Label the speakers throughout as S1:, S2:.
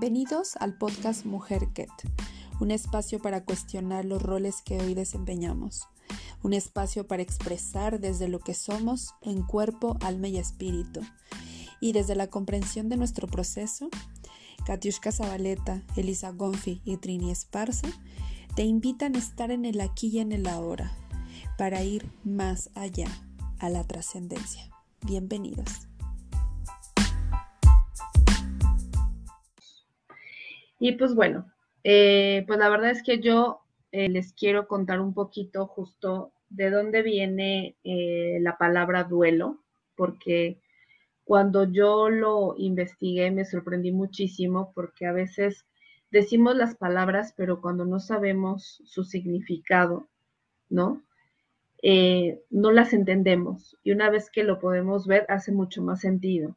S1: Bienvenidos al podcast Mujer Ket, un espacio para cuestionar los roles que hoy desempeñamos, un espacio para expresar desde lo que somos en cuerpo, alma y espíritu, y desde la comprensión de nuestro proceso, Katiushka Zabaleta, Elisa Gonfi y Trini Esparza te invitan a estar en el aquí y en el ahora, para ir más allá a la trascendencia. Bienvenidos.
S2: Y pues bueno, eh, pues la verdad es que yo eh, les quiero contar un poquito justo de dónde viene eh, la palabra duelo, porque cuando yo lo investigué me sorprendí muchísimo porque a veces decimos las palabras, pero cuando no sabemos su significado, ¿no? no las entendemos. Y una vez que lo podemos ver, hace mucho más sentido.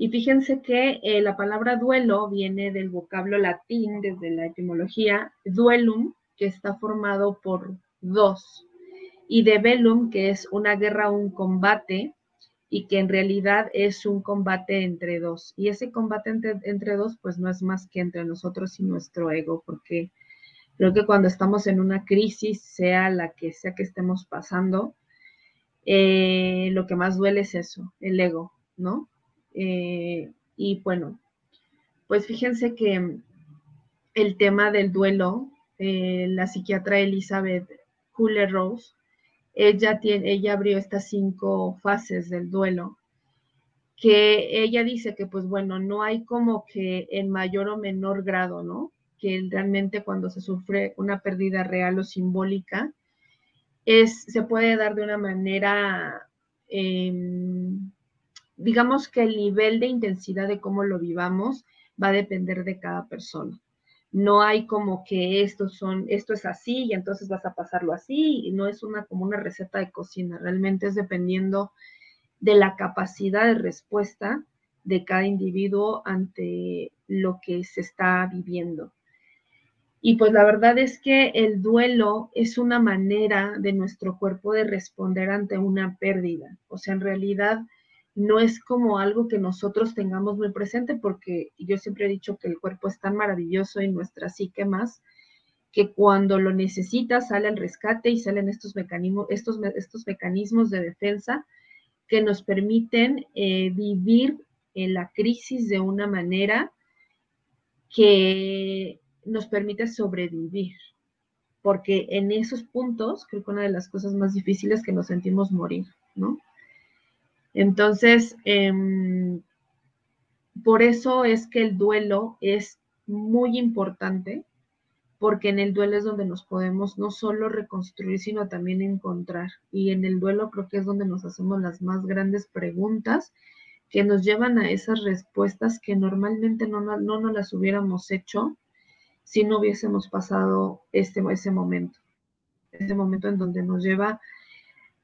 S2: Y fíjense que eh, la palabra duelo viene del vocablo latín, desde la etimología, duelum, que está formado por dos, y de velum, que es una guerra, un combate, y que en realidad es un combate entre dos. Y ese combate entre, dos, pues no es más que entre nosotros y nuestro ego, porque creo que cuando estamos en una crisis, sea la que sea que estemos pasando, eh, lo que más duele es eso, el ego, ¿no? Eh, y bueno, pues fíjense que el tema del duelo, eh, la psiquiatra Elizabeth Kuller Rose, ella, tiene, ella abrió estas cinco fases del duelo, que ella dice que pues bueno, no hay como que en mayor o menor grado, ¿no? Que realmente cuando se sufre una pérdida real o simbólica, es, se puede dar de una manera em, digamos que el nivel de intensidad de cómo lo vivamos va a depender de cada persona. No hay como que estos son, esto es así y entonces vas a pasarlo así, y no es una como una receta de cocina, realmente es dependiendo de la capacidad de respuesta de cada individuo ante lo que se está viviendo. Y pues la verdad es que el duelo es una manera de nuestro cuerpo de responder ante una pérdida. O sea, en realidad no es como algo que nosotros tengamos muy presente, porque yo siempre he dicho que el cuerpo es tan maravilloso y nuestra psique más, que cuando lo necesita sale al rescate y salen estos mecanismos, estos, estos mecanismos de defensa que nos permiten eh, vivir la crisis de una manera que nos permite sobrevivir. Porque en esos puntos, creo que una de las cosas más difíciles es que nos sentimos morir, ¿no? Entonces, em, por eso es que el duelo es muy importante, porque en el duelo es donde nos podemos no solo reconstruir, sino también encontrar. Y en el duelo creo que es donde nos hacemos las más grandes preguntas que nos llevan a esas respuestas que normalmente no, no, no nos las hubiéramos hecho si no hubiésemos pasado este, ese momento. Ese momento en donde nos lleva a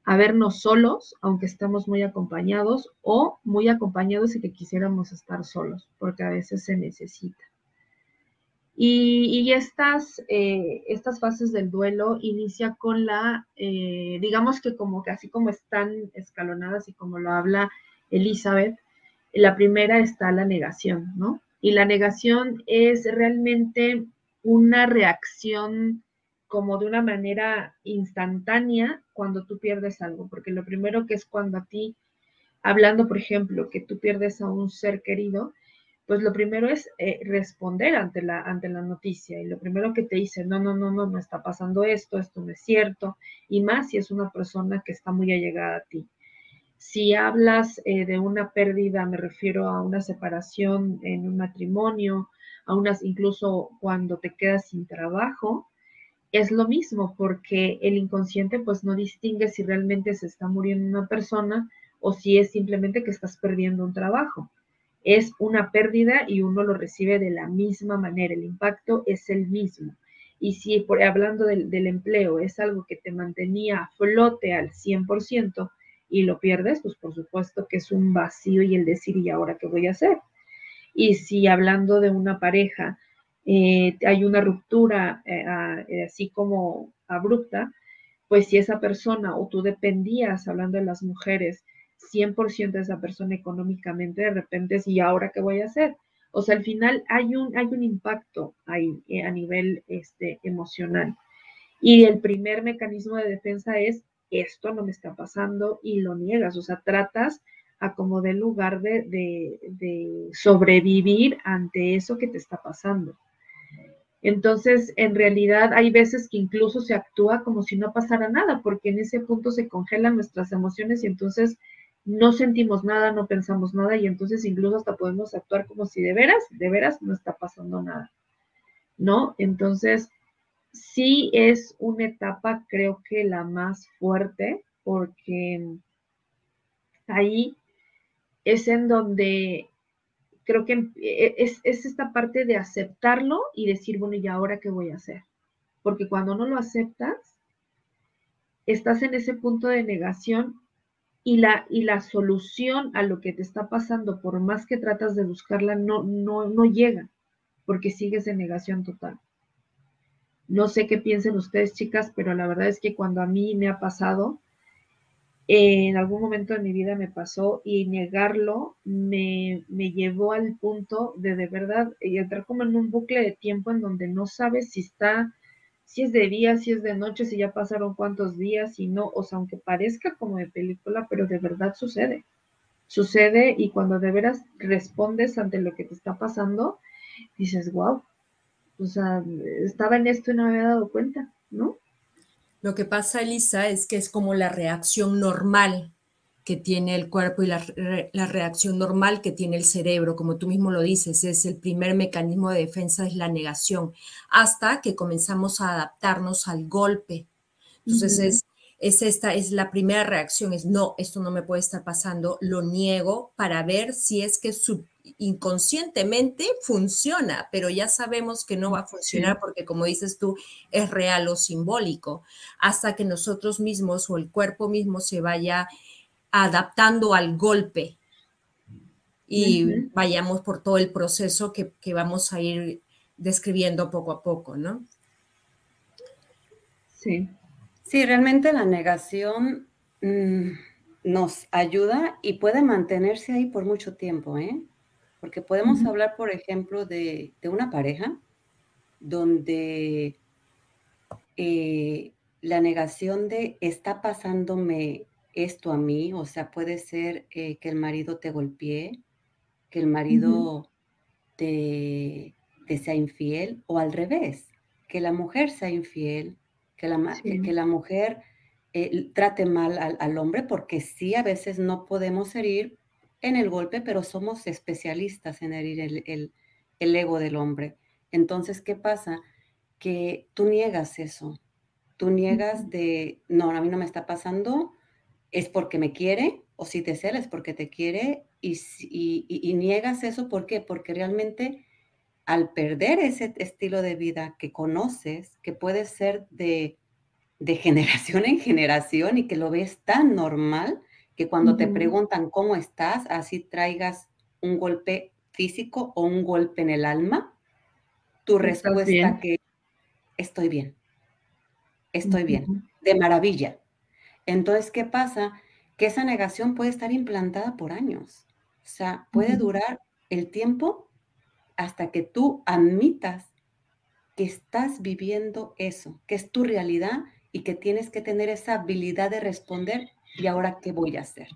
S2: vernos solos, aunque estemos muy acompañados, o muy acompañados y que quisiéramos estar solos, porque a veces se necesita. Y, estas, eh, estas fases del duelo inicia con la, eh, digamos que como que así como están escalonadas y como lo habla Elizabeth, la primera está la negación, ¿no? Y la negación es realmente una reacción como de una manera instantánea cuando tú pierdes algo, porque lo primero que es cuando a ti, hablando, por ejemplo, que tú pierdes a un ser querido, pues lo primero es eh, responder ante la, ante la noticia y lo primero que te dice, no, no, no, no, no está pasando esto, esto no es cierto, y más si es una persona que está muy allegada a ti. Si hablas eh, de una pérdida, me refiero a una separación en un matrimonio, a unas incluso cuando te quedas sin trabajo, es lo mismo, porque el inconsciente pues no distingue si realmente se está muriendo una persona o si es simplemente que estás perdiendo un trabajo. Es una pérdida y uno lo recibe de la misma manera, el impacto es el mismo. Y si por, hablando del, del empleo es algo que te mantenía a flote al 100% y lo pierdes, pues por supuesto que es un vacío y el decir, ¿y ahora qué voy a hacer? Y si hablando de una pareja, eh, hay una ruptura eh, eh, así como abrupta, pues si esa persona o tú dependías, hablando de las mujeres, 100% de esa persona económicamente, de repente ¿y ahora qué voy a hacer? O sea, al final hay un, hay un impacto ahí eh, a nivel este, emocional. Y el primer mecanismo de defensa es, esto no me está pasando y lo niegas, o sea, tratas a como de lugar de, de sobrevivir ante eso que te está pasando. Entonces, en realidad hay veces que incluso se actúa como si no pasara nada, porque en ese punto se congelan nuestras emociones y entonces no sentimos nada, no pensamos nada y entonces incluso hasta podemos actuar como si de veras, de veras no está pasando nada. ¿No? Entonces, sí es una etapa, creo que la más fuerte, porque ahí es en donde creo que e, es, esta parte de aceptarlo y decir, bueno, ¿y ahora qué voy a hacer? Porque cuando no lo aceptas, estás en ese punto de negación y la, y la solución a lo que te está pasando, por más que tratas de buscarla, no, no, no llega, porque sigues en negación total. No sé qué piensen ustedes, chicas, pero la verdad es que cuando a mí me ha pasado, en algún momento de mi vida me pasó y negarlo me, me, llevó al punto de de verdad entrar como en un bucle de tiempo en donde no sabes si está, si es de día, si es de noche, si ya pasaron cuántos días, si no, o sea, aunque parezca como de película, pero de verdad sucede. Sucede y cuando de veras respondes ante lo que te está pasando, dices, wow, o sea, estaba en esto y no me había dado cuenta, ¿no?
S3: Lo que pasa, Elisa, es que es como la reacción normal que tiene el cuerpo y la, reacción normal que tiene el cerebro, como tú mismo lo dices, es el primer mecanismo de defensa, es la negación, hasta que comenzamos a adaptarnos al golpe. Entonces es, es esta, es la primera reacción, es no, esto no me puede estar pasando, lo niego para ver si es que su, inconscientemente funciona, pero ya sabemos que no va a funcionar porque, como dices tú, es real o simbólico, hasta que nosotros mismos o el cuerpo mismo se vaya adaptando al golpe y vayamos por todo el proceso que, vamos a ir describiendo poco a poco, ¿no?
S4: Sí. Sí, realmente la negación mm, nos ayuda y puede mantenerse ahí por mucho tiempo, ¿eh? Porque podemos hablar, por ejemplo, de, una pareja donde eh, la negación de está pasándome esto a mí, o sea, puede ser eh, que el marido te golpee, que el marido te, sea infiel, o al revés, que la mujer sea infiel, que la, que, la mujer eh, trate mal al, al, hombre, porque sí, a veces no podemos herir en el golpe, pero somos especialistas en herir el, ego del hombre. Entonces, ¿qué pasa? Que tú niegas eso. Tú niegas de, no, a mí no me está pasando, es porque me quiere, o si te cela es porque te quiere, y, y, niegas eso, ¿por qué? Porque realmente al perder ese estilo de vida que conoces, que puede ser de, de generación en generación y que lo ves tan normal, que cuando te preguntan cómo estás, así traigas un golpe físico o un golpe en el alma, tu respuesta que estoy bien, estoy bien, de maravilla. Entonces, ¿qué pasa? Que esa negación puede estar implantada por años. O sea, puede durar el tiempo hasta que tú admitas que estás viviendo eso, que es tu realidad y que tienes que tener esa habilidad de responder ¿y ahora qué voy a hacer?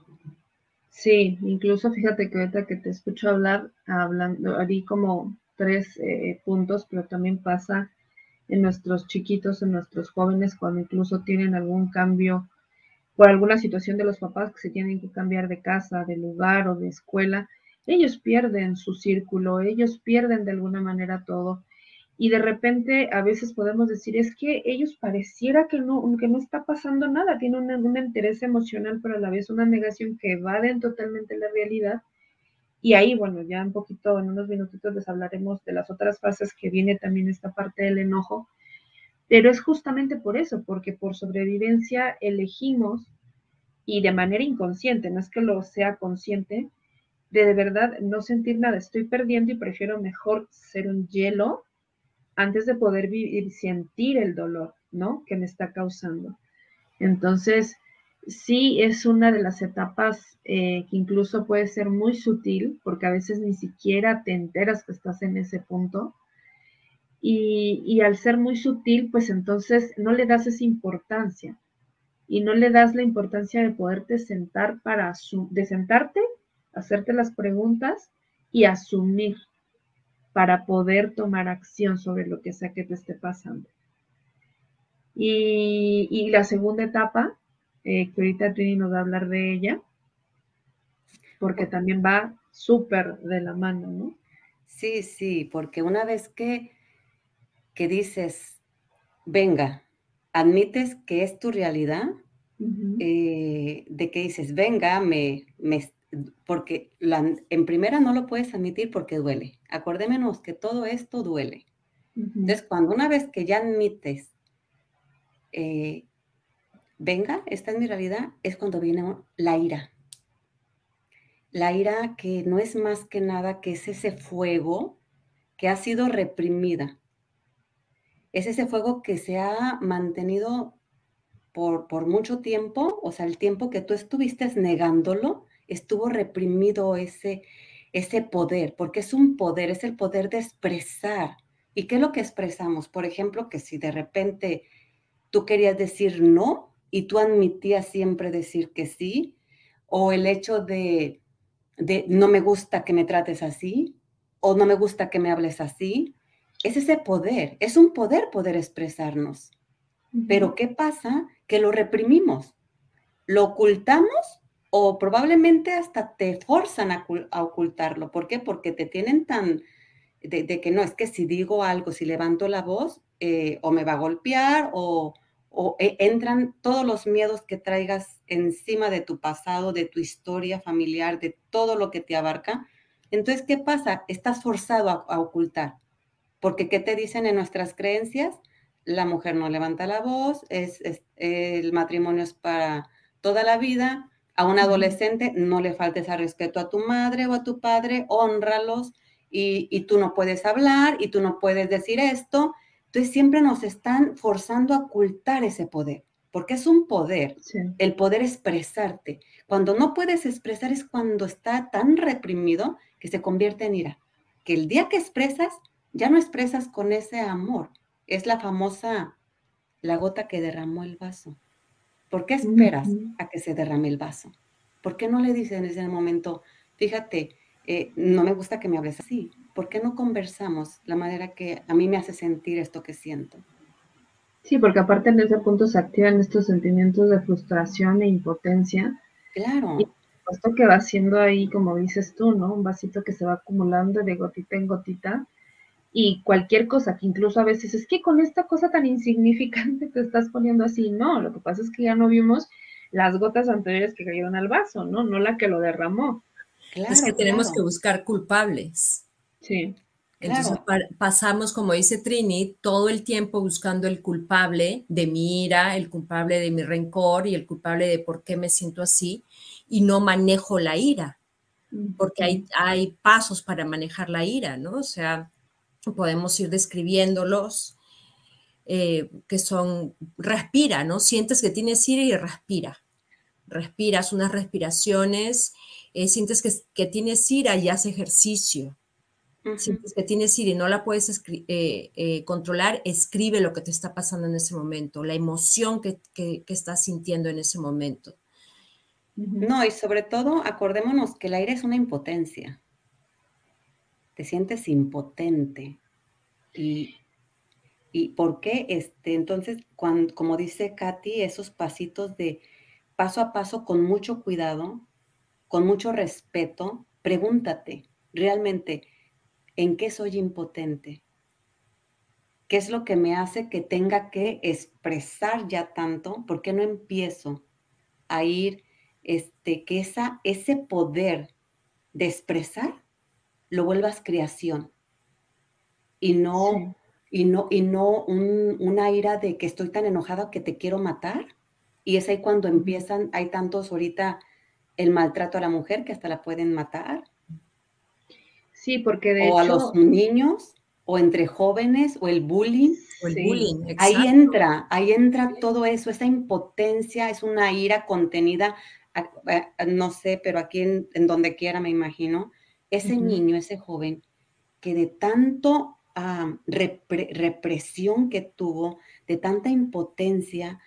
S2: Sí, incluso fíjate que ahorita que te escucho hablar, hablando, harí como tres eh, puntos, pero también pasa en nuestros chiquitos, en nuestros jóvenes, cuando incluso tienen algún cambio por alguna situación de los papás que se tienen que cambiar de casa, de lugar o de escuela, ellos pierden su círculo, ellos pierden de alguna manera todo y de repente a veces podemos decir, es que ellos pareciera que no, que no está pasando nada, tienen un, interés emocional, pero a la vez una negación que evaden totalmente la realidad. Y ahí, bueno, ya un poquito, en unos minutitos les hablaremos de las otras fases que viene también esta parte del enojo, pero es justamente por eso, porque por sobrevivencia elegimos y de manera inconsciente, no es que lo sea consciente, de de verdad no sentir nada, estoy perdiendo y prefiero mejor ser un hielo antes de poder vivir, sentir el dolor, ¿no? Que me está causando. Entonces, sí es una de las etapas eh, que incluso puede ser muy sutil, porque a veces ni siquiera te enteras que estás en ese punto. Y, y al ser muy sutil, pues entonces no le das esa importancia y no le das la importancia de poderte sentar para de sentarte, hacerte las preguntas y asumir para poder tomar acción sobre lo que sea que te esté pasando. Y, la segunda etapa, eh, que ahorita Trini nos va a hablar de ella, porque también va súper de la mano, ¿no?
S4: Sí, sí, porque una vez que, que dices, venga, admites que es tu realidad, eh, de que dices, venga, me, me porque en primera no lo puedes admitir porque duele. Acordémonos que todo esto duele. Entonces, cuando una vez que ya admites, eh, venga, esta es mi realidad, es cuando viene la ira. La ira que no es más que nada que es ese fuego que ha sido reprimida. Es ese fuego que se ha mantenido por, por mucho tiempo, o sea, el tiempo que tú estuviste negándolo, estuvo reprimido ese, ese poder, porque es un poder, es el poder de expresar. ¿Y qué es lo que expresamos? Por ejemplo, que si de repente tú querías decir no y tú admitías siempre decir que sí, o el hecho de, de no me gusta que me trates así, o no me gusta que me hables así, es ese poder, es un poder poder expresarnos. Pero ¿qué pasa? Que lo reprimimos, lo ocultamos o probablemente hasta te forzan a, ocultarlo. ¿Por qué? Porque te tienen tan de, que no, es que si digo algo, si levanto la voz, eh, o me va a golpear, o, e, entran todos los miedos que traigas encima de tu pasado, de tu historia familiar, de todo lo que te abarca. Entonces, ¿qué pasa? Estás forzado a, ocultar. Porque, ¿qué te dicen en nuestras creencias? La mujer no levanta la voz, es el matrimonio es para toda la vida, a un adolescente no le faltes al respeto a tu madre o a tu padre, honralos y, tú no puedes hablar y tú no puedes decir esto. Entonces siempre nos están forzando a ocultar ese poder, porque es un poder, el poder expresarte. Cuando no puedes expresar es cuando está tan reprimido que se convierte en ira. Que el día que expresas, ya no expresas con ese amor. Es la famosa, la gota que derramó el vaso. ¿Por qué esperas a que se derrame el vaso? ¿Por qué no le dices en ese momento, fíjate, eh, no me gusta que me hables así? ¿Por qué no conversamos la manera que a mí me hace sentir esto que siento?
S2: Sí, porque aparte en ese punto se activan estos sentimientos de frustración e impotencia.
S4: Claro.
S2: Y esto que va siendo ahí, como dices tú, ¿no? Un vasito que se va acumulando de gotita en gotita y cualquier cosa que incluso a veces es que con esta cosa tan insignificante te estás poniendo así, no, lo que pasa es que ya no vimos las gotas anteriores que cayeron al vaso, ¿no? No la que lo derramó.
S3: es que tenemos que buscar culpables.
S2: Sí.
S3: Entonces pasamos, como dice Trini, todo el tiempo buscando el culpable de mi ira, el culpable de mi rencor y el culpable de por qué me siento así y no manejo la ira, porque hay, hay pasos para manejar la ira, ¿no? O sea, podemos ir describiéndolos, eh, que son, respira, ¿no? Sientes que tienes ira y respira. Respiras unas respiraciones, eh, sientes que, tienes ira y haces ejercicio. Sientes que tienes ira y no la puedes eh, controlar, escribe lo que te está pasando en ese momento, la emoción que, que estás sintiendo en ese momento.
S4: No, y sobre todo acordémonos que el aire es una impotencia te sientes impotente. Y, y por qué, este, entonces, cuando, como dice Katy, esos pasitos de paso a paso con mucho cuidado, con mucho respeto, pregúntate, realmente, ¿en qué soy impotente? ¿Qué es lo que me hace que tenga que expresar ya tanto? ¿Por qué no empiezo a ir, este, que esa, ese poder de expresar lo vuelvas creación y no, y no, y no una ira de que estoy tan enojada que te quiero matar. Y es ahí cuando empiezan, hay tantos ahorita el maltrato a la mujer que hasta la pueden matar.
S2: Sí, porque de
S4: o a los niños, o entre jóvenes o el bullying.
S3: O el bullying,
S4: Ahí entra, ahí entra todo eso, esa impotencia, es una ira contenida, no sé, pero aquí en, donde quiera me imagino, ese niño, ese joven, que de tanto represión que tuvo, de tanta impotencia,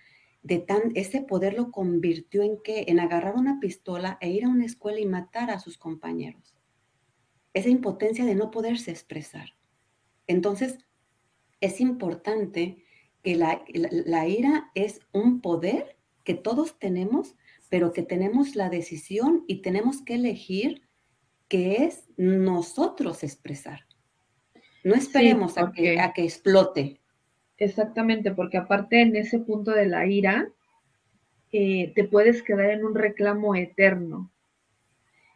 S4: de tan, ese poder lo convirtió en que en agarrar una pistola e ir a una escuela y matar a sus compañeros. Esa impotencia de no poderse expresar. Entonces, es importante que la, la ira es un poder que todos tenemos, pero que tenemos la decisión y tenemos que elegir que es nosotros expresar. No esperemos a, que, a que explote.
S2: Exactamente, porque aparte en ese punto de la ira, eh, te puedes quedar en un reclamo eterno.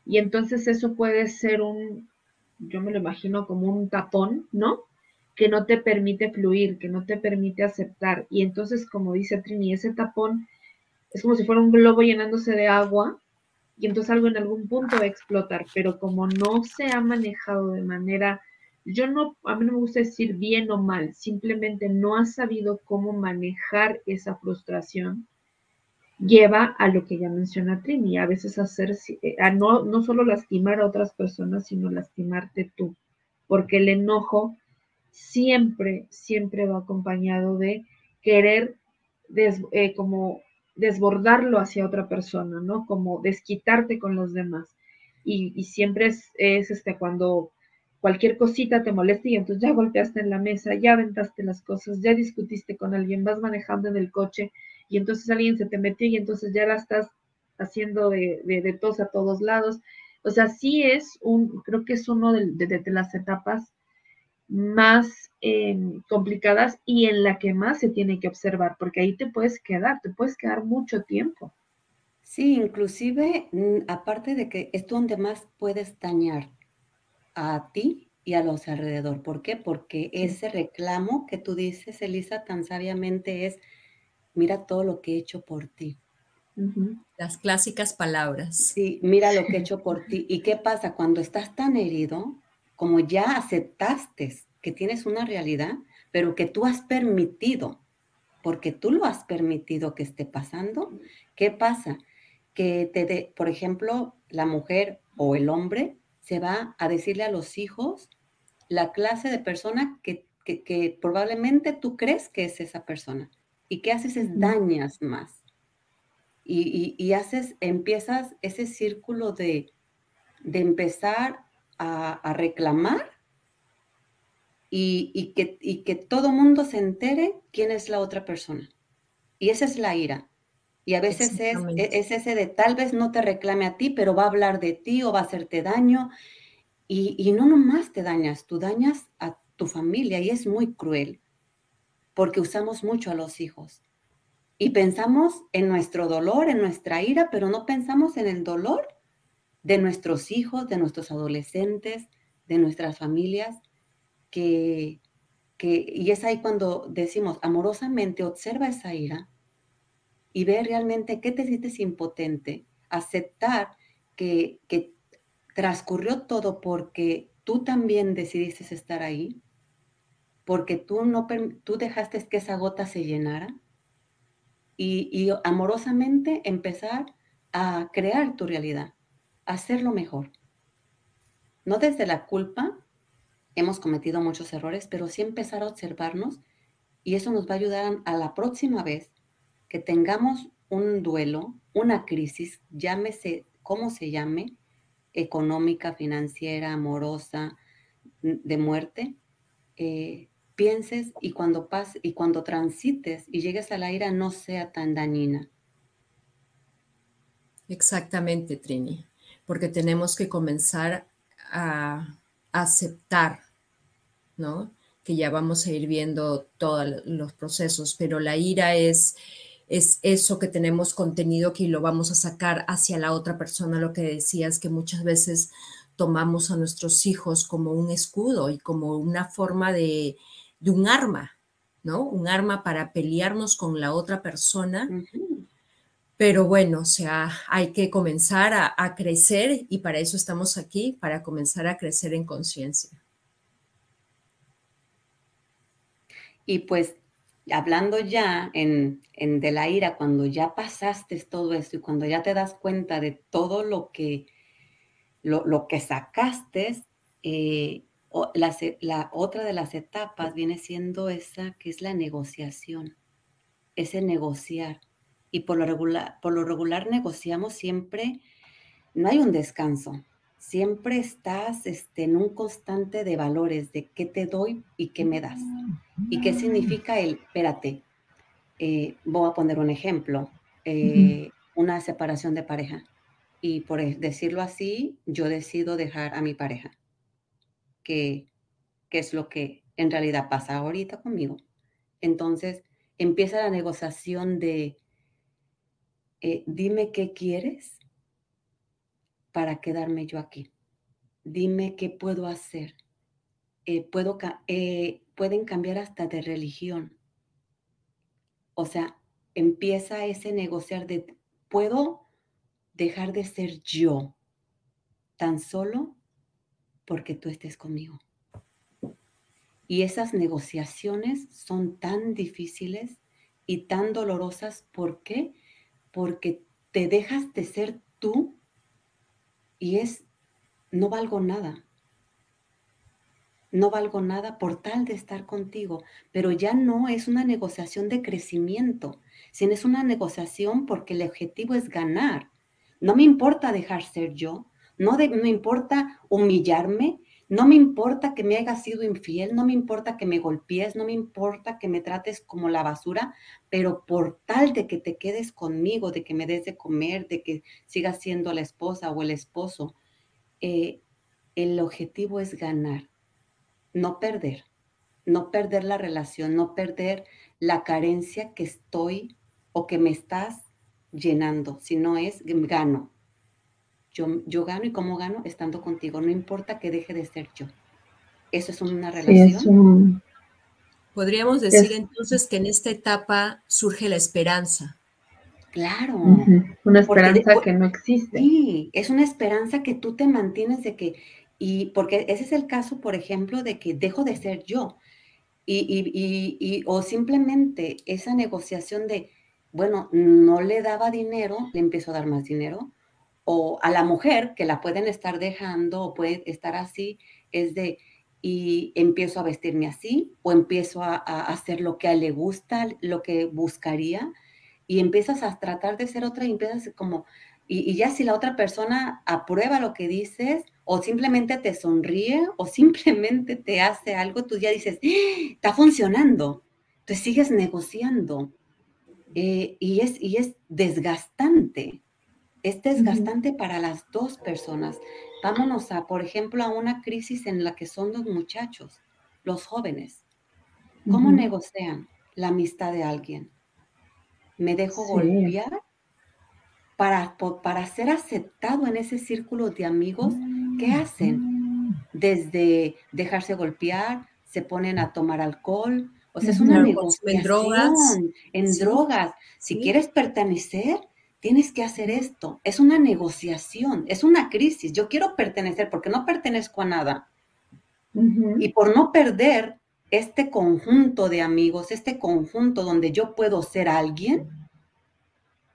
S2: Y entonces eso puede ser un, yo me lo imagino como un tapón, ¿no? Que no te permite fluir, que no te permite aceptar. Y entonces, como dice Trini, ese tapón es como si fuera un globo llenándose de agua y entonces algo en algún punto va a explotar, pero como no se ha manejado de manera yo no, a mí no me gusta decir bien o mal, simplemente no ha sabido cómo manejar esa frustración, lleva a lo que ya menciona Trini, a veces hacer, eh, a no, no solo lastimar a otras personas, sino lastimarte tú, porque el enojo siempre, siempre va acompañado de querer eh, como desbordarlo hacia otra persona, ¿no? Como desquitarte con los demás. Y, siempre es, es este, cuando cualquier cosita te molesta y entonces ya golpeaste en la mesa, ya aventaste las cosas, ya discutiste con alguien, vas manejando en el coche y entonces alguien se te metió y entonces ya la estás haciendo de, de, tos a todos lados. O sea, sí es un, creo que es uno de, las etapas más em, complicadas y en la que más se tiene que observar, porque ahí te puedes quedar, te puedes quedar mucho tiempo.
S4: Sí, inclusive, mm, aparte de que es donde más puedes dañar a ti y a los alrededor. ¿Por qué? Porque ese reclamo que tú dices, Elisa, tan sabiamente es, mira todo lo que he hecho por ti.
S3: Las clásicas palabras.
S4: Sí, mira lo que he hecho por ti. ¿Y qué pasa? Cuando estás tan herido, como ya aceptaste que tienes una realidad, pero que tú has permitido, porque tú lo has permitido que esté pasando, ¿qué pasa? Que te de, por ejemplo, la mujer o el hombre se va a decirle a los hijos la clase de persona que, probablemente tú crees que es esa persona. Y qué haces es dañas más. Y, haces, empiezas ese círculo de, de empezar a, reclamar y, que, y que todo mundo se entere quién es la otra persona. Y esa es la ira. Y a veces es, e, es, ese de tal vez no te reclame a ti, pero va a hablar de ti o va a hacerte daño. Y, y no nomás te dañas, tú dañas a tu familia y es muy cruel porque usamos mucho a los hijos. Y pensamos en nuestro dolor, en nuestra ira, pero no pensamos en el dolor de nuestros hijos, de nuestros adolescentes, de nuestras familias, que, que, y es ahí cuando decimos amorosamente, observa esa ira y ve realmente qué te sientes impotente, aceptar que, transcurrió todo porque tú también decidiste estar ahí, porque tú, no, tú dejaste que esa gota se llenara y, y amorosamente empezar a crear tu realidad, hacerlo mejor. No desde la culpa, hemos cometido muchos errores, pero sí empezar a observarnos y eso nos va a ayudar a la próxima vez que tengamos un duelo, una crisis, llámese como se llame, económica, financiera, amorosa, de muerte, eh, pienses y cuando pases y cuando transites y llegues a la ira no sea tan dañina.
S3: Exactamente, Trini, porque tenemos que comenzar a aceptar, ¿no? Que ya vamos a ir viendo todos los procesos, pero la ira es es eso que tenemos contenido que lo vamos a sacar hacia la otra persona, lo que decías, que muchas veces tomamos a nuestros hijos como un escudo y como una forma de, un arma, ¿no? Un arma para pelearnos con la otra persona. Pero bueno, o sea, hay que comenzar a, crecer y para eso estamos aquí, para comenzar a crecer en conciencia.
S4: Y pues hablando ya en, de la ira, cuando ya pasaste todo esto y cuando ya te das cuenta de todo lo que, lo, que sacaste, eh, la, la, otra de las etapas viene siendo esa que es la negociación, ese negociar. Y por lo regular, por lo regular negociamos siempre, no hay un descanso, siempre estás este, en un constante de valores, de qué te doy y qué me das. ¿Y qué significa el, espérate, eh, voy a poner un ejemplo, eh, una separación de pareja. Y por decirlo así, yo decido dejar a mi pareja, que, es lo que en realidad pasa ahorita conmigo. Entonces empieza la negociación de, eh, dime qué quieres para quedarme yo aquí. Dime qué puedo hacer. Eh, puedo, eh, pueden cambiar hasta de religión. O sea, empieza ese negociar de, puedo dejar de ser yo tan solo porque tú estés conmigo. Y esas negociaciones son tan difíciles y tan dolorosas. ¿Por qué? Porque te dejas de ser tú y es, no valgo nada. No valgo nada por tal de estar contigo, pero ya no es una negociación de crecimiento, sino es una negociación porque el objetivo es ganar. No me importa dejar ser yo, no me importa humillarme, no me importa que me hayas sido infiel, no me importa que me golpees, no me importa que me trates como la basura, pero por tal de que te quedes conmigo, de que me des de comer, de que sigas siendo la esposa o el esposo, eh, el objetivo es ganar, no perder, no perder la relación, no perder la carencia que estoy o que me estás llenando, sino es gano, yo, gano y cómo gano estando contigo, no importa que deje de ser yo. Eso es una relación.
S3: Podríamos decir entonces que en esta etapa surge la esperanza.
S4: Claro.
S2: Una esperanza que no existe.
S4: Sí, es una esperanza que tú te mantienes de que, y porque ese es el caso, por ejemplo, de que dejo de ser yo. Y, y, y, o simplemente esa negociación de, bueno, no le daba dinero, le empiezo a dar más dinero, o a la mujer que la pueden estar dejando o puede estar así, es de, y empiezo a vestirme así o empiezo a, hacer lo que a le gusta, lo que buscaría, y empiezas a tratar de ser otra y empiezas como, y, ya si la otra persona aprueba lo que dices o simplemente te sonríe o simplemente te hace algo, tú ya dices, ¡Ah! está funcionando, entonces sigues negociando. Eh, y, es, y es desgastante es desgastante para las dos personas. Vámonos a, por ejemplo, a una crisis en la que son los muchachos, los jóvenes. ¿Cómo negocian la amistad de alguien? ¿Me dejo golpear? Para, para ser aceptado en ese círculo de amigos, ¿qué hacen? Desde dejarse golpear, se ponen a tomar alcohol, o sea, es una negociación en drogas. En drogas. Si quieres pertenecer, tienes que hacer esto. Es una negociación, es una crisis. Yo quiero pertenecer porque no pertenezco a nada. Y por no perder este conjunto de amigos, este conjunto donde yo puedo ser alguien,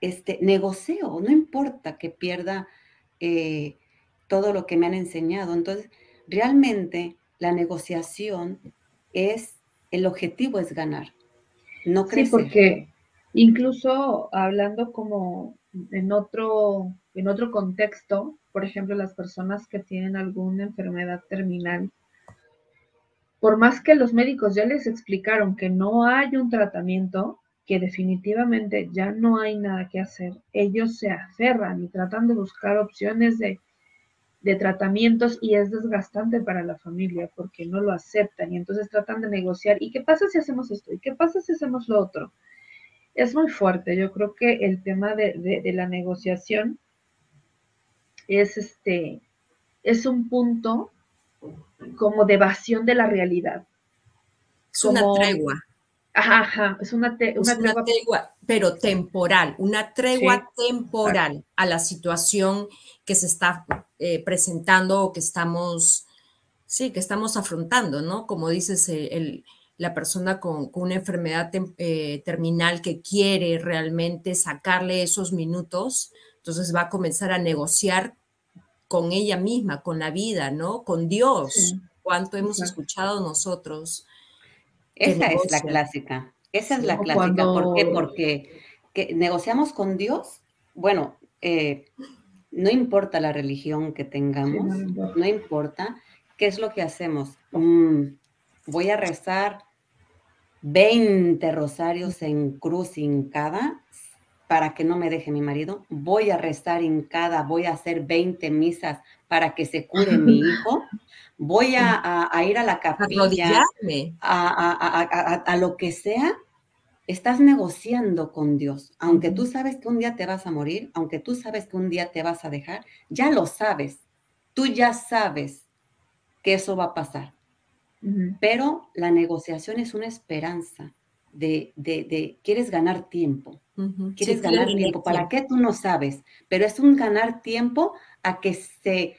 S4: este, negocio, no importa que pierda eh, todo lo que me han enseñado. Entonces, realmente la negociación es, el objetivo es ganar, no crecer.
S2: Sí, porque incluso hablando como en otro, en otro contexto, por ejemplo, las personas que tienen alguna enfermedad terminal, por más que los médicos ya les explicaron que no hay un tratamiento, que definitivamente ya no hay nada que hacer, ellos se aferran y tratan de buscar opciones de, de tratamientos y es desgastante para la familia porque no lo aceptan y entonces tratan de negociar. ¿Y qué pasa si hacemos esto? ¿Y qué pasa si hacemos lo otro? Es muy fuerte. Yo creo que el tema de, la negociación es este es un punto como de evasión de la realidad.
S3: Es una tregua.
S2: Ajá, ajá, es una,
S3: tregua, pero temporal, una tregua temporal a la situación que se está eh, presentando o que estamos, sí, que estamos afrontando, ¿no? Como dices, el, la persona con, una enfermedad eh, terminal que quiere realmente sacarle esos minutos, entonces va a comenzar a negociar con ella misma, con la vida, ¿no? Con Dios. ¿Cuánto hemos escuchado nosotros?
S4: Esa es la clásica. Esa es la clásica. ¿Por qué? Porque negociamos con Dios. Bueno, eh, no importa la religión que tengamos, no importa. ¿Qué es lo que hacemos? Mm, voy a rezar 20 rosarios en cruz hincada para que no me deje mi marido. Voy a rezar hincada, voy a hacer 20 misas para que se cure mi hijo. Voy a, ir a la capilla, a, a, lo que sea. Estás negociando con Dios. Aunque tú sabes que un día te vas a morir, aunque tú sabes que un día te vas a dejar, ya lo sabes. Tú ya sabes que eso va a pasar. Pero la negociación es una esperanza de, de, quieres ganar tiempo, quieres ganar tiempo. ¿Para qué tú no sabes? Pero es un ganar tiempo a que se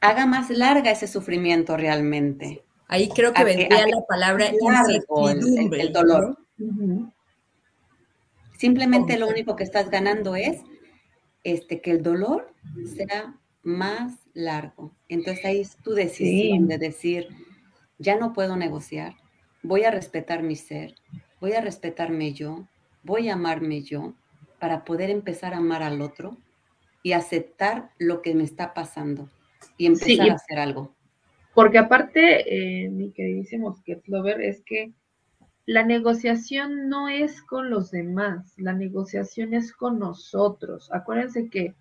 S4: haga más larga ese sufrimiento realmente.
S3: Ahí creo que vendría la palabra incertidumbre.
S4: El, dolor. Simplemente lo único que estás ganando es este, que el dolor sea más largo. Entonces ahí es tu decisión de decir, ya no puedo negociar, voy a respetar mi ser, voy a respetarme yo, voy a amarme yo para poder empezar a amar al otro y aceptar lo que me está pasando y empezar a hacer algo.
S2: Porque aparte, eh, mi queridísimo Lover, es que la negociación no es con los demás, la negociación es con nosotros. Acuérdense que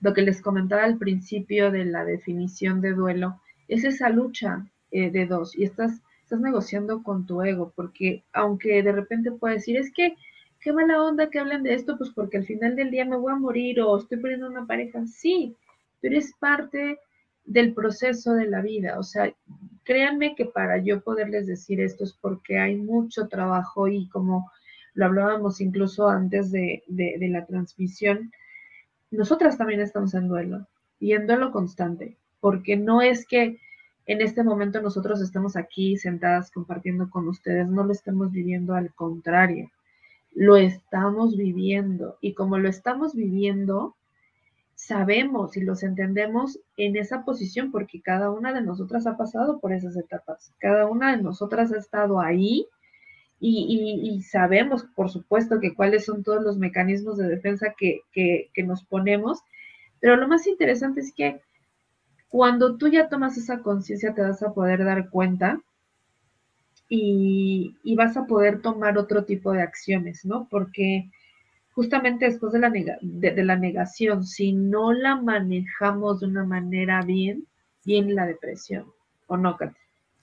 S2: lo que les comentaba al principio de la definición de duelo es esa lucha eh, de dos y estás, estás negociando con tu ego, porque aunque de repente puedes decir, es que qué mala onda que hablen de esto, pues porque al final del día me voy a morir o estoy poniendo una pareja, sí, pero es parte del proceso de la vida, o sea, créanme que para yo poderles decir esto es porque hay mucho trabajo y como lo hablábamos incluso antes de, de la transmisión, nosotras también estamos en duelo y en duelo constante, porque no es que en este momento nosotros estamos aquí sentadas compartiendo con ustedes, no lo estamos viviendo, al contrario, lo estamos viviendo. Y como lo estamos viviendo, sabemos y los entendemos en esa posición porque cada una de nosotras ha pasado por esas etapas, cada una de nosotras ha estado ahí y, sabemos, por supuesto, que cuáles son todos los mecanismos de defensa que, que nos ponemos, pero lo más interesante es que cuando tú ya tomas esa conciencia te vas a poder dar cuenta y, vas a poder tomar otro tipo de acciones, ¿no? Porque justamente después de la, de, la negación, si no la manejamos de una manera bien, viene la depresión, ¿o no, Katy?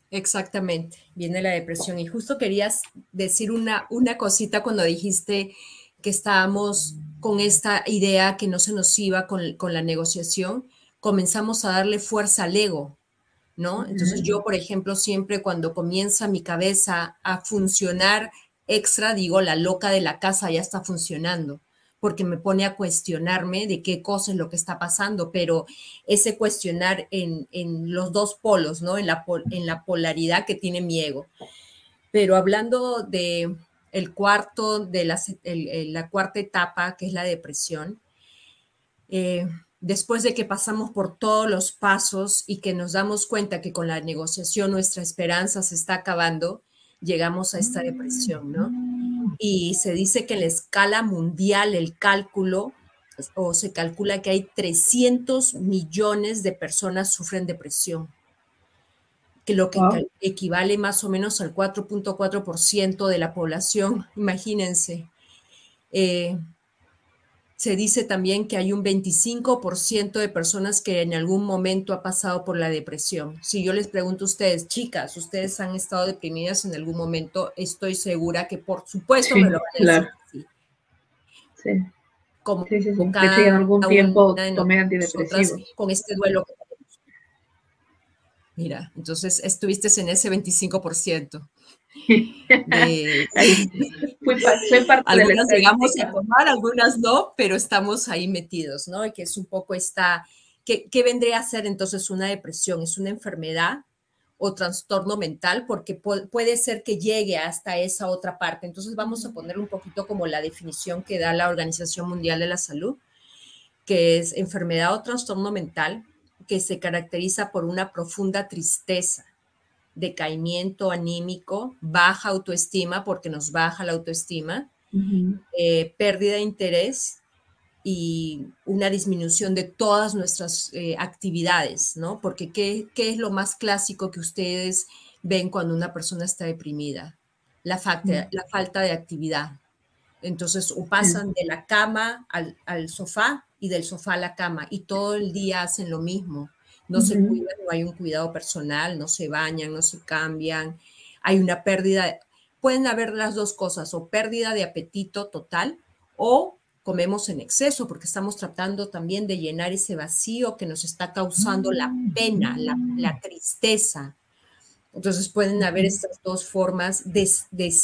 S3: Exactamente, viene la depresión. Y justo querías decir una, una cosita cuando dijiste que estábamos con esta idea que no se nos iba con, con la negociación comenzamos a darle fuerza al ego, ¿no? Entonces yo, por ejemplo, siempre cuando comienza mi cabeza a funcionar extra, digo, la loca de la casa ya está funcionando, porque me pone a cuestionarme de qué cosa es lo que está pasando, pero ese cuestionar en, los dos polos, ¿no? En la, en la polaridad que tiene mi ego. Pero hablando de el cuarto, de la, la cuarta etapa, que es la depresión, eh, después de que pasamos por todos los pasos y que nos damos cuenta que con la negociación nuestra esperanza se está acabando, llegamos a esta depresión, ¿no? Y se dice que en la escala mundial el cálculo, o se calcula que hay 300 millones de personas sufren depresión, que lo que equivale más o menos al 4.4% de la población, imagínense. Eh, se dice también que hay un 25% de personas que en algún momento ha pasado por la depresión. Si yo les pregunto a ustedes, chicas, ¿ustedes han estado deprimidas en algún momento? Estoy segura que por supuesto me lo van a decir.
S2: Sí. Como sí, sí, sí. en algún tiempo tomé antidepresivos.
S3: Con este duelo que. Mira, entonces estuviste en ese 25%. algunas llegamos a tomar, algunas no, pero estamos ahí metidos, ¿no? Y que es un poco esta, ¿qué, vendría a ser entonces una depresión? Es una enfermedad o trastorno mental, porque puede ser que llegue hasta esa otra parte. Entonces vamos a poner un poquito como la definición que da la Organización Mundial de la Salud, que es enfermedad o trastorno mental que se caracteriza por una profunda tristeza, decaimiento anímico, baja autoestima, porque nos baja la autoestima, eh, pérdida de interés y una disminución de todas nuestras eh, actividades, ¿no? Porque ¿qué, ¿qué, es lo más clásico que ustedes ven cuando una persona está deprimida? La falta, la falta de actividad. Entonces, o pasan de la cama al, al, sofá y del sofá a la cama y todo el día hacen lo mismo. No se cuidan, no hay un cuidado personal, no se bañan, no se cambian. Hay una pérdida, pueden haber las dos cosas, o pérdida de apetito total o comemos en exceso, porque estamos tratando también de llenar ese vacío que nos está causando la pena, la, mm. tristeza. Entonces pueden haber estas dos formas de,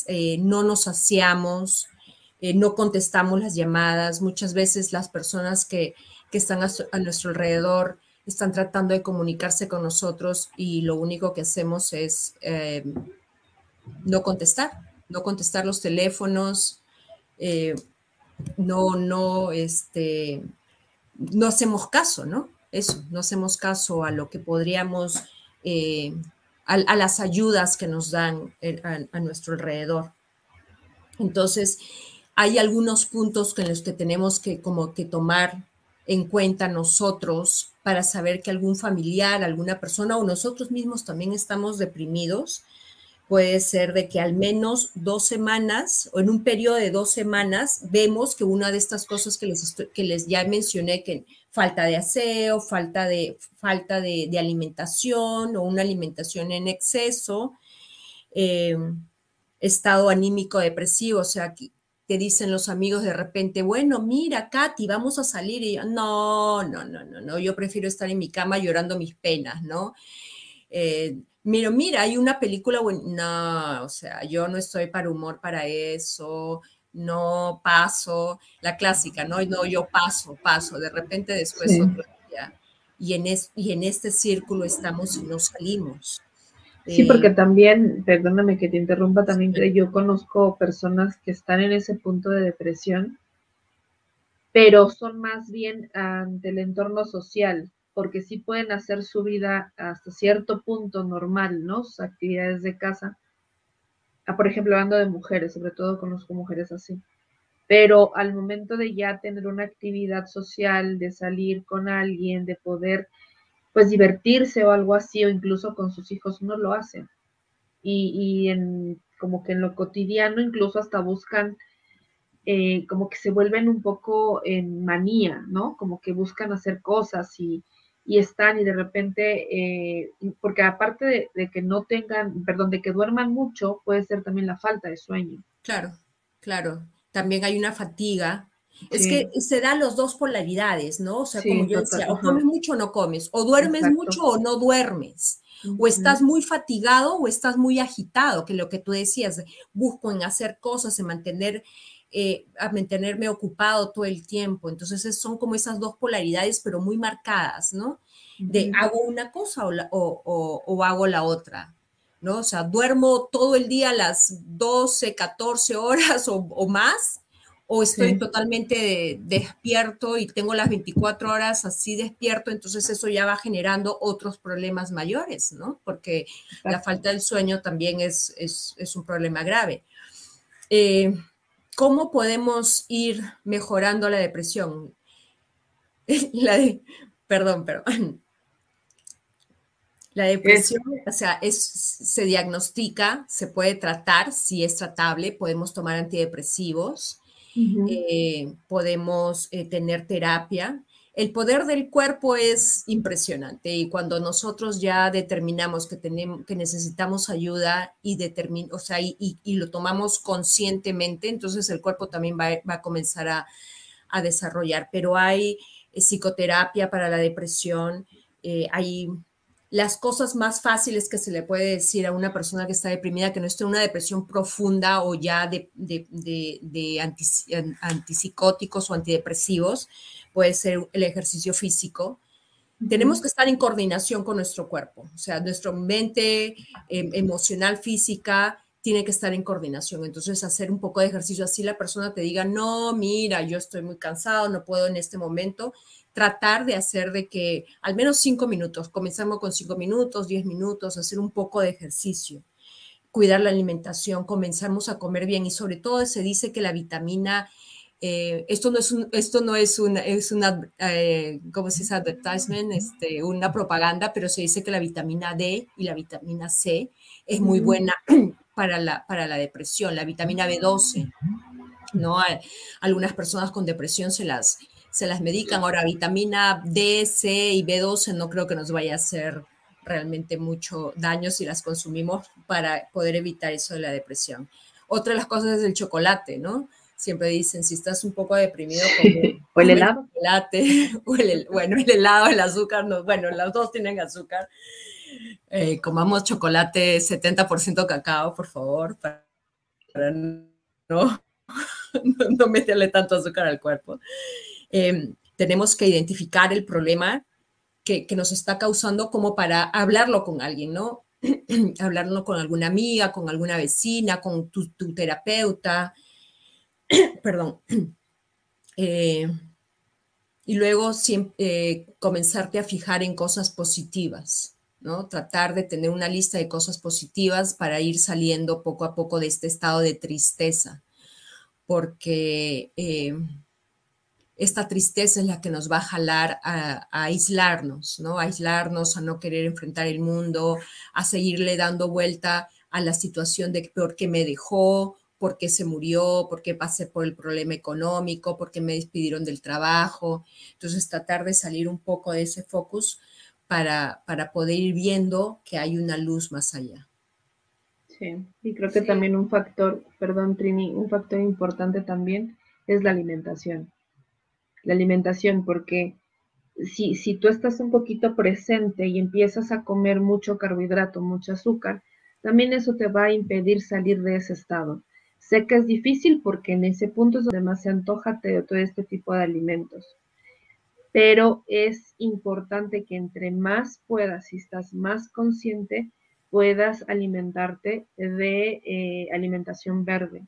S3: eh, no nos saciamos, eh, no contestamos las llamadas. Muchas veces las personas que, están a, nuestro alrededor están tratando de comunicarse con nosotros y lo único que hacemos es eh, no contestar, no contestar los teléfonos no, no, este, no hacemos caso, ¿no? Eso, no hacemos caso a lo que podríamos, eh, a, las ayudas que nos dan eh, a, nuestro alrededor. Entonces, hay algunos puntos en los que tenemos que como que tomar en cuenta nosotros para saber que algún familiar, alguna persona o nosotros mismos también estamos deprimidos puede ser de que al menos dos semanas o en un periodo de dos semanas vemos que una de estas cosas que les, que les ya mencioné, que falta de aseo, falta de, falta de, alimentación o una alimentación en exceso, em, estado anímico depresivo, o sea, que te dicen los amigos de repente, bueno, mira, Katy, vamos a salir y yo, no, no, no, no, no, yo prefiero estar en mi cama llorando mis penas, ¿no? Eh, mira, mira, hay una película, no, o sea, yo no estoy para humor para eso, no paso, la clásica, ¿no? No, yo paso, paso, de repente después otro día. Y en, y en este círculo estamos y no salimos.
S2: Sí, porque también, perdóname que te interrumpa, también que yo conozco personas que están en ese punto de depresión, pero son más bien ante el entorno social, porque sí pueden hacer su vida hasta cierto punto normal, ¿no? Sus actividades de casa. Ah, por ejemplo, hablando de mujeres, sobre todo conozco mujeres así. Pero al momento de ya tener una actividad social, de salir con alguien, de poder pues divertirse o algo así, o incluso con sus hijos, no lo hacen. Y, y en, como que en lo cotidiano incluso hasta buscan eh, como que se vuelven un poco en manía, ¿no? Como que buscan hacer cosas y, y están y de repente, eh, porque aparte de, que no tengan, perdón, de que duerman mucho, puede ser también la falta de sueño.
S3: Claro, claro. También hay una fatiga. Es que se dan los dos polaridades, ¿no? O sea, como yo decía, o comes mucho o no comes, o duermes mucho o no duermes, o estás muy fatigado o estás muy agitado, que lo que tú decías, busco en hacer cosas, en mantener eh, a mantenerme ocupado todo el tiempo. Entonces son como esas dos polaridades, pero muy marcadas, ¿no? De hago una cosa o, hago la otra, ¿no? O sea, duermo todo el día las 12, 14 horas o, más, o estoy totalmente despierto y tengo las 24 horas así despierto, entonces eso ya va generando otros problemas mayores, ¿no? Porque la falta del sueño también es, es, un problema grave. Eh, ¿Cómo podemos ir mejorando la depresión? La de, perdón, perdón. La depresión, o sea, es, se diagnostica, se puede tratar, si es tratable, podemos tomar antidepresivos, eh, podemos eh, tener terapia, el poder del cuerpo es impresionante y cuando nosotros ya determinamos que, tenemos, que necesitamos ayuda y, o sea, y, lo tomamos conscientemente, entonces el cuerpo también va, a comenzar a, desarrollar. Pero hay eh, psicoterapia para la depresión, hay las cosas más fáciles que se le puede decir a una persona que está deprimida, que no esté en una depresión profunda o ya de, antipsicóticos o antidepresivos, puede ser el ejercicio físico, tenemos que estar en coordinación con nuestro cuerpo, o sea, nuestra mente em, emocional, física, tiene que estar en coordinación. Entonces, hacer un poco de ejercicio, así la persona te diga, no, mira, yo estoy muy cansado, no puedo en este momento. Tratar de hacer de que al menos cinco minutos, comenzamos con cinco minutos, diez minutos, hacer un poco de ejercicio, cuidar la alimentación, comenzamos a comer bien y sobre todo se dice que la vitamina eh, esto no es un, esto no es una, es una eh, ¿cómo se dice? Advertisement, este, una propaganda, pero se dice que la vitamina D y la vitamina C es muy buena para la, para la depresión, la vitamina B12, ¿no? Algunas personas con depresión se las, se las medican. Ahora, vitamina D, C y B12 no creo que nos vaya a hacer realmente mucho daño si las consumimos para poder evitar eso de la depresión. Otra de las cosas es el chocolate, ¿no? siempre dicen, si estás un poco deprimido,
S2: o el helado.
S3: o el, bueno, el helado, el azúcar, no, bueno, los dos tienen azúcar. Eh, comamos chocolate 70% cacao, por favor, para, no, no, meterle tanto azúcar al cuerpo. Em, tenemos que identificar el problema que, nos está causando como para hablarlo con alguien, ¿no? hablarlo con alguna amiga, con alguna vecina, con tu, terapeuta, perdón, eh, y luego eh, comenzarte a fijar en cosas positivas, ¿no? Tratar de tener una lista de cosas positivas para ir saliendo poco a poco de este estado de tristeza, porque eh, esta tristeza es la que nos va a jalar a, a, aislarnos, ¿no? A aislarnos, a no querer enfrentar el mundo, a seguirle dando vuelta a la situación de por qué me dejó por qué se murió, por qué pasé por el problema económico, por qué me despidieron del trabajo. Entonces, tratar de salir un poco de ese focus para, para poder ir viendo que hay una luz más allá.
S2: Sí, y creo que también un factor, perdón Trini, un factor importante también es la alimentación. La alimentación, porque si, si tú estás un poquito presente y empiezas a comer mucho carbohidrato, mucho azúcar, también eso te va a impedir salir de ese estado. Sé que es difícil porque en ese punto es donde más se antoja todo este tipo de alimentos, pero es importante que entre más puedas, si estás más consciente, puedas alimentarte de eh, alimentación verde,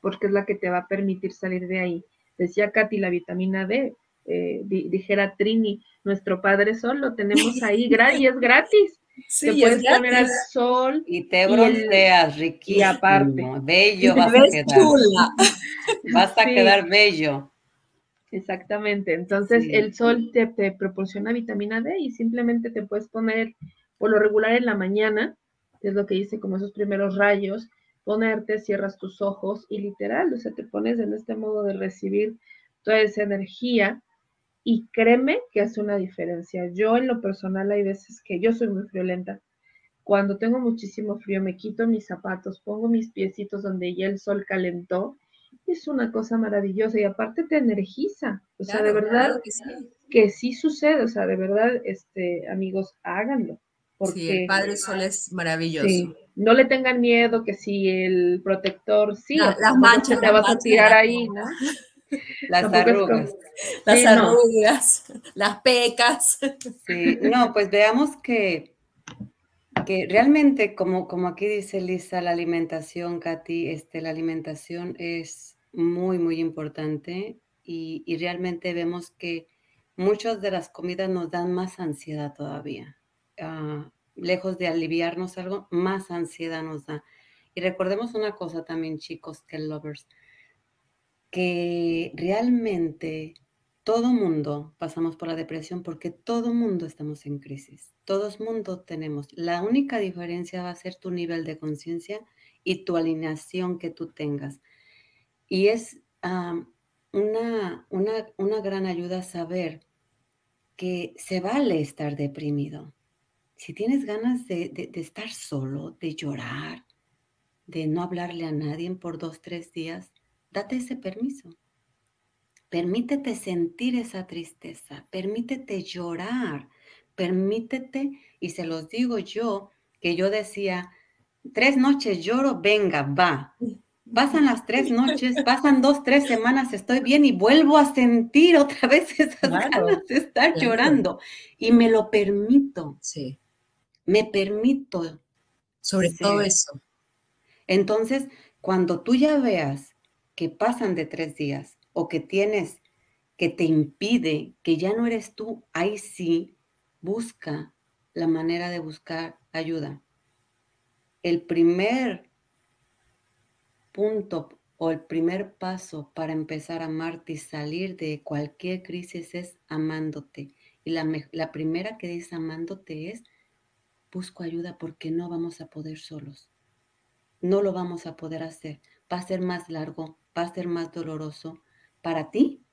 S2: porque es la que te va a permitir salir de ahí. Decía Katy, la vitamina D, eh, dijera Trini, nuestro Padre Sol lo tenemos ahí y es gratis. Sí, te puedes poner al sol.
S4: Y te bronceas, riquísimo. Y aparte. Bello vas a quedar. Vas a quedar bello.
S2: Exactamente. Entonces, el sol te, te, proporciona vitamina D y simplemente te puedes poner, por lo regular en la mañana, que es lo que dice como esos primeros rayos, ponerte, cierras tus ojos y literal, o sea, te pones en este modo de recibir toda esa energía y créeme que hace una diferencia. Yo en lo personal hay veces que yo soy muy friolenta. Cuando tengo muchísimo frío me quito mis zapatos, pongo mis piecitos donde ya el sol calentó. Es una cosa maravillosa y aparte te energiza. O sea, de verdad que, sí. sucede. O sea, de verdad, este, amigos, háganlo.
S3: Porque, sí, el Padre Sol es maravilloso.
S2: No le tengan miedo que si el protector, sí, las manchas te vas a tirar ahí, ¿no?
S4: Las arrugas.
S3: Las arrugas, las pecas.
S4: Sí, no, pues veamos que, que realmente, como, como aquí dice Lisa, la alimentación, Katy, este, la alimentación es muy, muy importante y, y realmente vemos que muchas de las comidas nos dan más ansiedad todavía. Ah, lejos de aliviarnos algo, más ansiedad nos da. Y recordemos una cosa también, chicos, que lovers, que realmente todo mundo pasamos por la depresión porque todo mundo estamos en crisis. Todo mundo tenemos. La única diferencia va a ser tu nivel de conciencia y tu alineación que tú tengas. Y es una, una, gran ayuda saber que se vale estar deprimido. Si tienes ganas de, de estar solo, de llorar, de no hablarle a nadie por dos, tres días, Date ese permiso. Permítete sentir esa tristeza, permítete llorar, permítete, y se los digo yo, que yo decía, tres noches lloro, venga, va. Pasan las tres noches, pasan dos, tres semanas, estoy bien y vuelvo a sentir otra vez esas ganas de estar llorando. Y me lo permito.
S3: Sí.
S4: Me permito.
S3: Sobre todo eso.
S4: Entonces, cuando tú ya veas que pasan de tres días o que tienes que te impide, que ya no eres tú, ahí sí, busca la manera de buscar ayuda. El primer punto o el primer paso para empezar a amarte y salir de cualquier crisis es amándote. Y la, la primera que dice amándote es, busco ayuda porque no vamos a poder solos. No lo vamos a poder hacer. Va a ser más largo, va a ser más doloroso para ti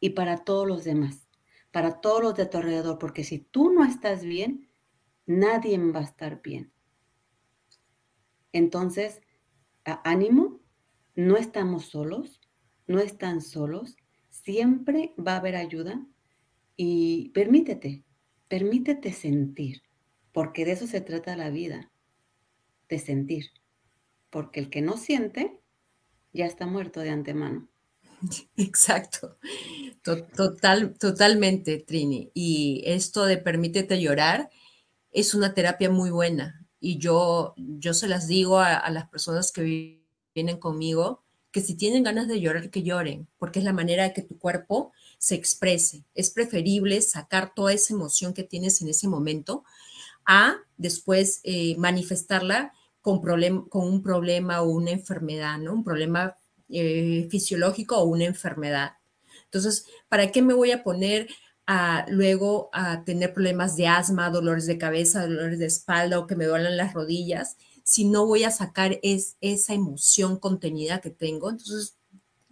S4: y para todos los demás, para todos los de tu alrededor, porque si tú no estás bien, nadie va a estar bien. Entonces, ánimo, no estamos solos, no están solos, siempre va a haber ayuda y permítete, permítete sentir, porque de eso se trata la vida, de sentir, porque el que no siente ya está muerto de antemano.
S3: Exacto, Total, totalmente, Trini. Y esto de permítete llorar es una terapia muy buena. Y yo, yo se las digo a, las personas que vienen conmigo, que si tienen ganas de llorar, que lloren, porque es la manera de que tu cuerpo se exprese. Es preferible sacar toda esa emoción que tienes en ese momento a después eh, manifestarla con, con un problema o una enfermedad, ¿no? Un problema eh, fisiológico o una enfermedad. Entonces, ¿para qué me voy a poner a, luego a tener problemas de asma, dolores de cabeza, dolores de espalda o que me duelen las rodillas si no voy a sacar es, esa emoción contenida que tengo? Entonces,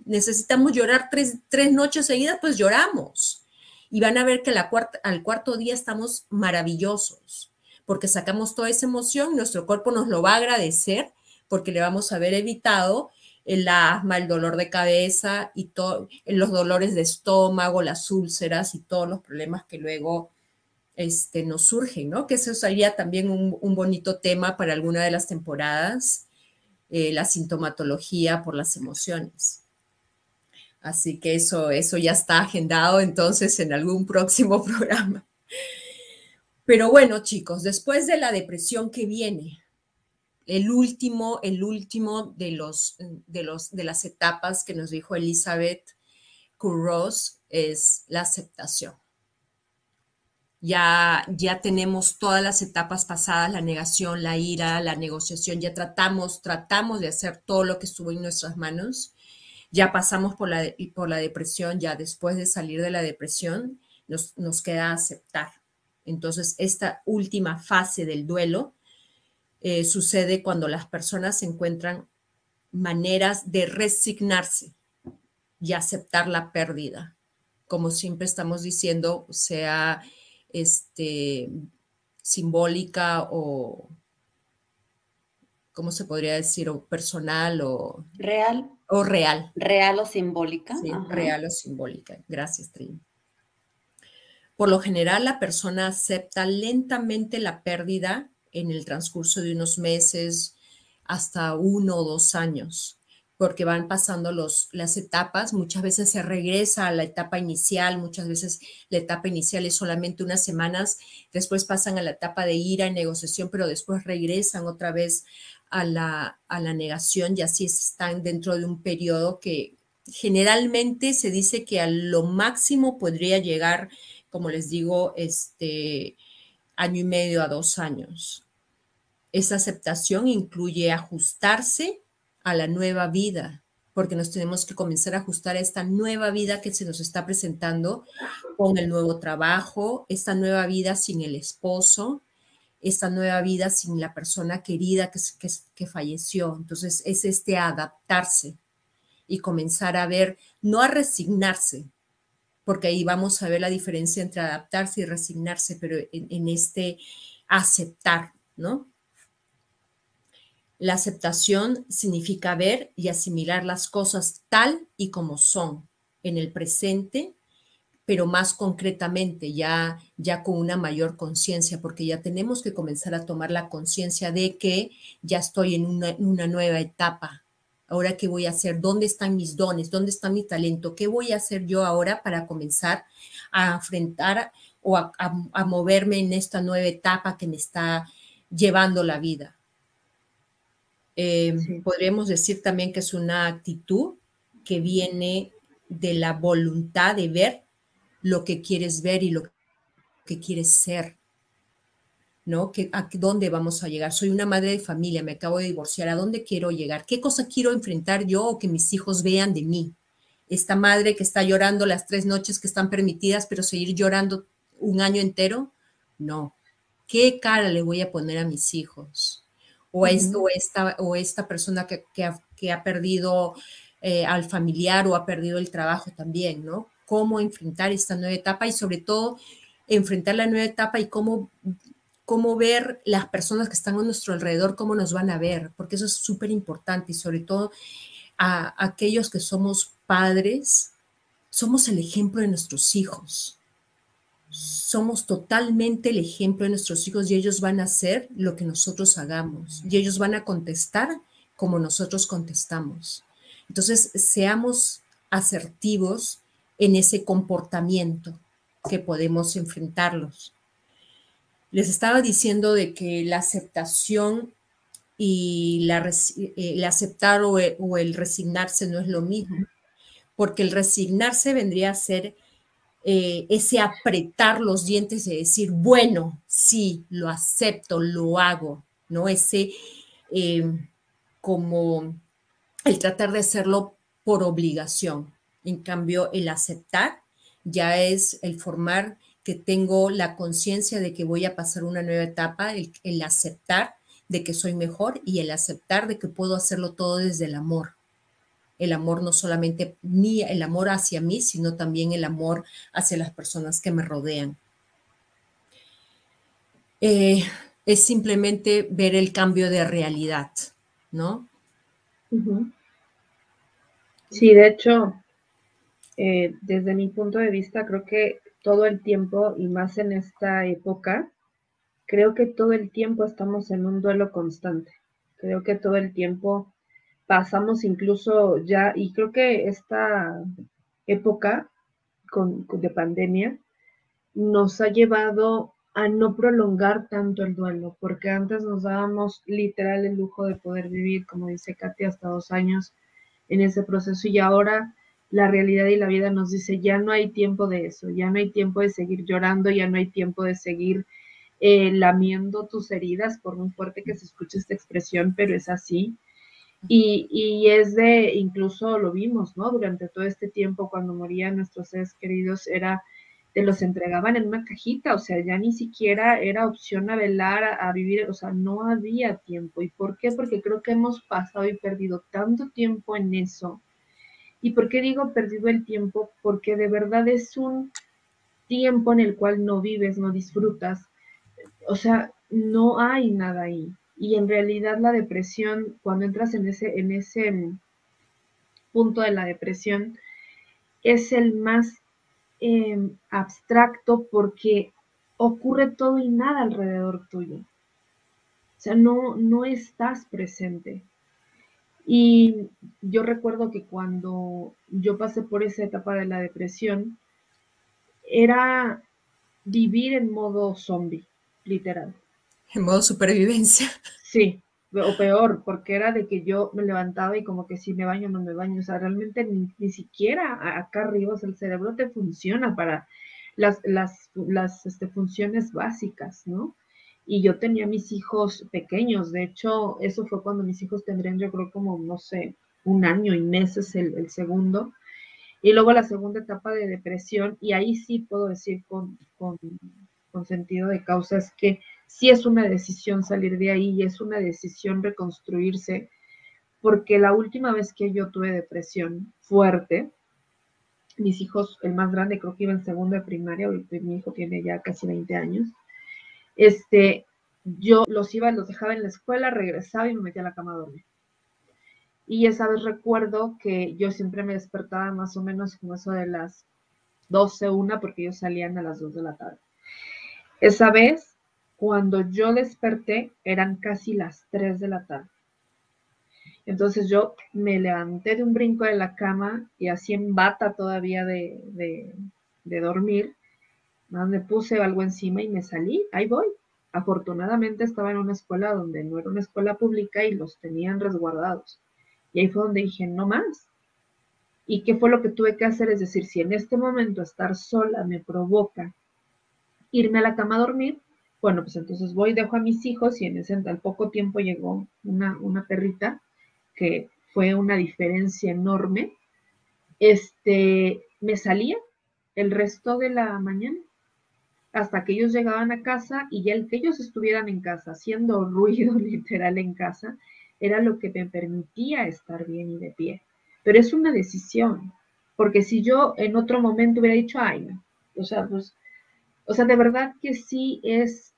S3: necesitamos llorar tres, noches seguidas, pues lloramos. Y van a ver que la cuarta, al cuarto día estamos maravillosos, porque sacamos toda esa emoción, nuestro cuerpo nos lo va a agradecer, porque le vamos a haber evitado el asma, el dolor de cabeza y los dolores de estómago, las úlceras y todos los problemas que luego este, nos surgen, ¿no? Que eso sería también un, bonito tema para alguna de las temporadas, eh, la sintomatología por las emociones. Así que eso, eso ya está agendado entonces en algún próximo programa. Pero bueno, chicos, después de la depresión que viene, el último, el último de, los, de, los, de las etapas que nos dijo Elizabeth Curros es la aceptación. Ya, ya tenemos todas las etapas pasadas, la negación, la ira, la negociación, ya tratamos, tratamos de hacer todo lo que estuvo en nuestras manos. Ya pasamos por la, por la depresión, ya después de salir de la depresión, nos, nos queda aceptar. Entonces, esta última fase del duelo eh, sucede cuando las personas encuentran maneras de resignarse y aceptar la pérdida. Como siempre estamos diciendo, sea este, simbólica o, ¿cómo se podría decir? O personal o...
S4: Real.
S3: O real.
S4: Real o simbólica.
S3: Sí, real o simbólica. Gracias, Trini. Por lo general, la persona acepta lentamente la pérdida en el transcurso de unos meses hasta uno o dos años, porque van pasando los, las etapas, muchas veces se regresa a la etapa inicial, muchas veces la etapa inicial es solamente unas semanas, después pasan a la etapa de ira y negociación, pero después regresan otra vez a la, a la negación y así están dentro de un periodo que generalmente se dice que a lo máximo podría llegar, como les digo, este año y medio a dos años. Esa aceptación incluye ajustarse a la nueva vida, porque nos tenemos que comenzar a ajustar a esta nueva vida que se nos está presentando con el nuevo trabajo, esta nueva vida sin el esposo, esta nueva vida sin la persona querida que, que, falleció. Entonces es este adaptarse y comenzar a ver, no a resignarse, porque ahí vamos a ver la diferencia entre adaptarse y resignarse, pero en, en este aceptar, ¿no? La aceptación significa ver y asimilar las cosas tal y como son en el presente, pero más concretamente, ya, ya con una mayor conciencia, porque ya tenemos que comenzar a tomar la conciencia de que ya estoy en una, nueva etapa ¿Ahora qué voy a hacer? ¿Dónde están mis dones? ¿Dónde está mi talento? ¿Qué voy a hacer yo ahora para comenzar a enfrentar o a, moverme en esta nueva etapa que me está llevando la vida? Eh, podríamos decir también que es una actitud que viene de la voluntad de ver lo que quieres ver y lo que quieres ser. ¿No? ¿A dónde vamos a llegar? Soy una madre de familia, me acabo de divorciar, ¿a dónde quiero llegar? ¿Qué cosa quiero enfrentar yo o que mis hijos vean de mí? Esta madre que está llorando las tres noches que están permitidas, pero seguir llorando un año entero, no. ¿Qué cara le voy a poner a mis hijos? O, esto, o, esta, o esta persona que, que, ha, perdido eh, al familiar o ha perdido el trabajo también, ¿no? Cómo enfrentar esta nueva etapa y sobre todo enfrentar la nueva etapa y cómo cómo ver las personas que están a nuestro alrededor, cómo nos van a ver, porque eso es súper importante y sobre todo a aquellos que somos padres, somos el ejemplo de nuestros hijos. Somos totalmente el ejemplo de nuestros hijos y ellos van a hacer lo que nosotros hagamos y ellos van a contestar como nosotros contestamos. Entonces, seamos asertivos en ese comportamiento que podemos enfrentarlos les estaba diciendo de que la aceptación y la, eh, el aceptar o el, resignarse no es lo mismo, porque el resignarse vendría a ser eh, ese apretar los dientes y decir, bueno, sí, lo acepto, lo hago, ¿no? Ese eh, como el tratar de hacerlo por obligación. En cambio, el aceptar ya es el formar que tengo la conciencia de que voy a pasar una nueva etapa, el, aceptar de que soy mejor y el aceptar de que puedo hacerlo todo desde el amor. El amor no solamente ni el amor hacia mí, sino también el amor hacia las personas que me rodean. Eh, es simplemente ver el cambio de realidad, ¿no?
S2: Sí, de hecho, eh, desde mi punto de vista, creo que todo el tiempo y más en esta época, creo que todo el tiempo estamos en un duelo constante. Creo que todo el tiempo pasamos incluso ya, y creo que esta época con, de pandemia nos ha llevado a no prolongar tanto el duelo, porque antes nos dábamos literal el lujo de poder vivir, como dice Katy, hasta dos años en ese proceso y ahora la realidad y la vida nos dice, ya no hay tiempo de eso, ya no hay tiempo de seguir llorando, ya no hay tiempo de seguir eh, lamiendo tus heridas, por muy fuerte que se escuche esta expresión, pero es así. Y, y, es de, incluso lo vimos, ¿no? Durante todo este tiempo, cuando morían nuestros seres queridos, era, te los entregaban en una cajita, o sea, ya ni siquiera era opción a velar, a vivir, o sea, no había tiempo. ¿Y por qué? Porque creo que hemos pasado y perdido tanto tiempo en eso ¿Y por qué digo perdido el tiempo? Porque de verdad es un tiempo en el cual no vives, no disfrutas. O sea, no hay nada ahí. Y en realidad la depresión, cuando entras en ese, en ese punto de la depresión, es el más em, abstracto porque ocurre todo y nada alrededor tuyo. O sea, no, no estás presente. Y yo recuerdo que cuando yo pasé por esa etapa de la depresión, era vivir en modo zombie, literal.
S3: En modo supervivencia.
S2: Sí, o peor, porque era de que yo me levantaba y como que si me baño no me baño, o sea, realmente ni, siquiera acá arriba, o sea, el cerebro te funciona para las, las, las este, funciones básicas, ¿no? Y yo tenía mis hijos pequeños. De hecho, eso fue cuando mis hijos tendrían, yo creo, como, no sé, un año y meses el, segundo. Y luego la segunda etapa de depresión, y ahí sí puedo decir con, con, con sentido de causa, es que sí es una decisión salir de ahí y es una decisión reconstruirse, porque la última vez que yo tuve depresión fuerte, mis hijos, el más grande creo que iba en segundo de primaria, mi hijo tiene ya casi 20 años, este, yo los iba, los dejaba en la escuela, regresaba y me metía a la cama a dormir. Y esa vez recuerdo que yo siempre me despertaba más o menos como eso de las 12, una, porque ellos salían a las 2 de la tarde. Esa vez, cuando yo desperté, eran casi las 3 de la tarde. Entonces yo me levanté de un brinco de la cama y así en bata todavía de, de, dormir, me puse algo encima y me salí, ahí voy. Afortunadamente estaba en una escuela donde no era una escuela pública y los tenían resguardados. Y ahí fue donde dije, no más. ¿Y qué fue lo que tuve que hacer? Es decir, si en este momento estar sola me provoca irme a la cama a dormir, bueno, pues entonces voy, dejo a mis hijos y en ese al poco tiempo llegó una, una perrita que fue una diferencia enorme. Este, me salía el resto de la mañana hasta que ellos llegaban a casa y ya el que ellos estuvieran en casa, haciendo ruido literal en casa, era lo que me permitía estar bien y de pie. Pero es una decisión, porque si yo en otro momento hubiera dicho, ay, no, o sea, pues, o sea, de verdad que sí es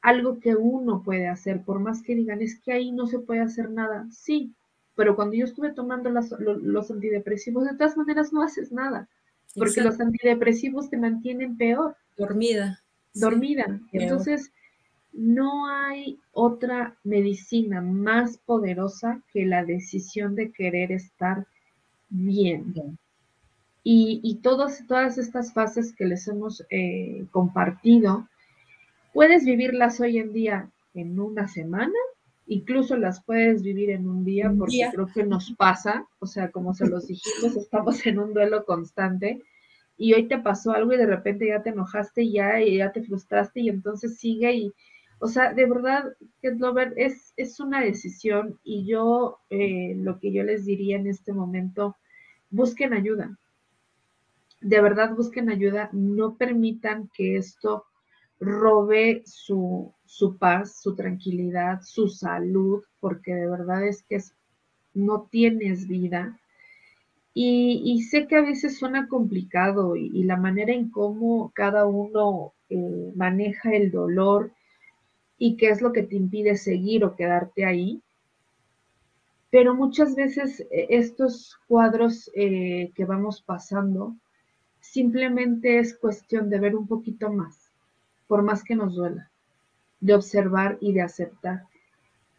S2: algo que uno puede hacer, por más que digan, es que ahí no se puede hacer nada. Sí, pero cuando yo estuve tomando los antidepresivos, de todas maneras no haces nada, porque los antidepresivos te mantienen peor.
S3: Dormida.
S2: Dormida. Entonces, no hay otra medicina más poderosa que la decisión de querer estar bien. Y, todas, todas estas fases que les hemos eh, compartido, Puedes vivirlas hoy en día en una semana, incluso las puedes vivir en un día, porque creo que nos pasa, o sea, como se los dijimos, estamos en un duelo constante y hoy te pasó algo y de repente ya te enojaste y ya, y ya te frustraste y entonces sigue y, o sea, de verdad, es, es una decisión y yo eh, lo que yo les diría en este momento, busquen ayuda. De verdad, busquen ayuda. No permitan que esto robe su, paz, su tranquilidad, su salud, porque de verdad es que no tienes vida. Y, sé que a veces suena complicado y, la manera en cómo cada uno eh, maneja el dolor y qué es lo que te impide seguir o quedarte ahí. Pero muchas veces eh, estos cuadros eh, que vamos pasando simplemente es cuestión de ver un poquito más por más que nos duela, de observar y de aceptar.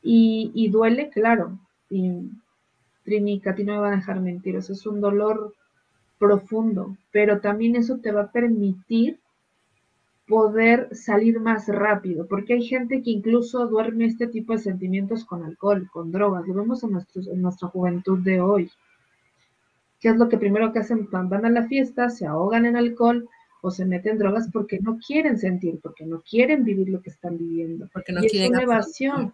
S2: Y, duele, claro, y Trini, Katy no me va a dejar mentir, es un dolor profundo, pero también eso te va a permitir poder salir más rápido, porque hay gente que incluso duerme este tipo de sentimientos con alcohol, con drogas, lo vemos en, en nuestra juventud de hoy. ¿Qué es lo que primero que hacen? Van a la fiesta, se ahogan en alcohol, o se meten drogas porque no quieren sentir, porque no quieren vivir lo que están viviendo.
S3: Porque no quieren
S2: es evasión,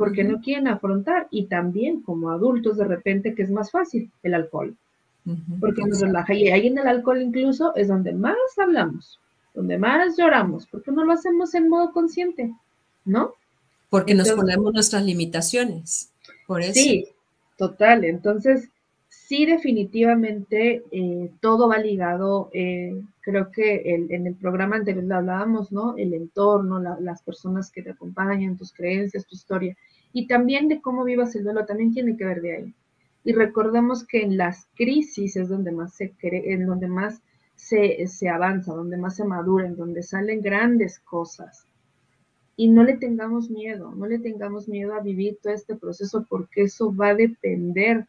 S2: porque no quieren afrontar. Y también como adultos de repente que es más fácil el alcohol, porque nos relaja. Y ahí en el alcohol incluso es donde más hablamos, donde más lloramos, porque no lo hacemos en modo consciente, ¿no?
S3: Porque nos ponemos nuestras limitaciones. Por eso.
S2: Sí, total. Entonces, sí, definitivamente eh, todo va ligado. Eh, creo que en el programa anterior lo hablábamos, ¿no? El entorno, las personas que te acompañan, tus creencias, tu historia. Y también de cómo vivas el duelo, también tiene que ver de ahí. Y recordemos que en las crisis es donde más se cree, en donde más se, se avanza, donde más se madura, en donde salen grandes cosas. Y no le tengamos miedo, no le tengamos miedo a vivir todo este proceso porque eso va a depender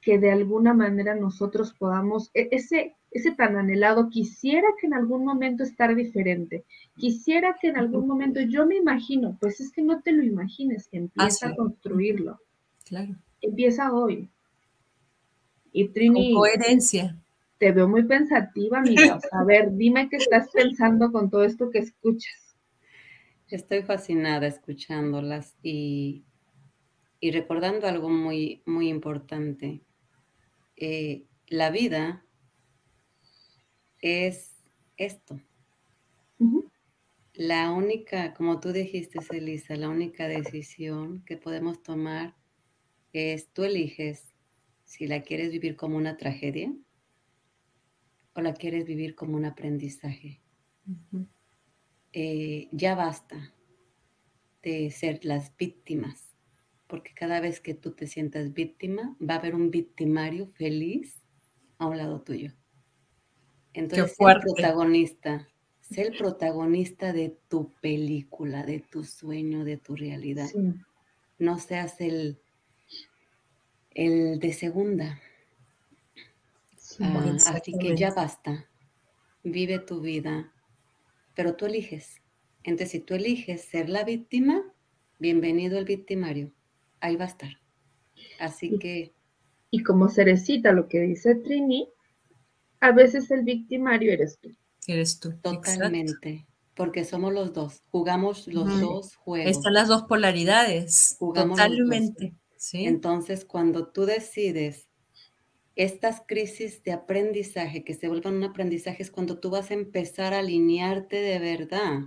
S2: que de alguna manera nosotros podamos, e, ese, ese tan anhelado, quisiera que en algún momento estar diferente, quisiera que en algún momento, yo me imagino, pues es que no te lo imagines, empieza a construirlo.
S3: Claro.
S2: Empieza hoy. Y Trini.
S3: coherencia.
S2: Te veo muy pensativa, amiga. a ver, dime qué estás pensando con todo esto que escuchas.
S4: Estoy fascinada escuchándolas y, y recordando algo muy, muy importante. Eh, la vida es esto. La única, como tú dijiste, Elisa, la única decisión que podemos tomar es tú eliges si la quieres vivir como una tragedia o la quieres vivir como un aprendizaje. Eh, ya basta de ser las víctimas porque cada vez que tú te sientas víctima, va a haber un victimario feliz a un lado tuyo. Entonces, sé el protagonista, sé el protagonista de tu película, de tu sueño, de tu realidad. No seas el, el de segunda. Ah, así que ya basta. Vive tu vida, pero tú eliges. Entonces, si tú eliges ser la víctima, bienvenido el victimario. Ahí va a estar. Así que...
S2: Y como cerecita lo que dice Trini, a veces el victimario eres tú.
S3: Eres tú.
S4: Totalmente. Porque somos los dos. Jugamos los dos juegos.
S3: Están las dos polaridades. Jugamos Totalmente. ¿Sí?
S4: Entonces, cuando tú decides estas crisis de aprendizaje que se vuelvan un aprendizaje es cuando tú vas a empezar a alinearte de verdad.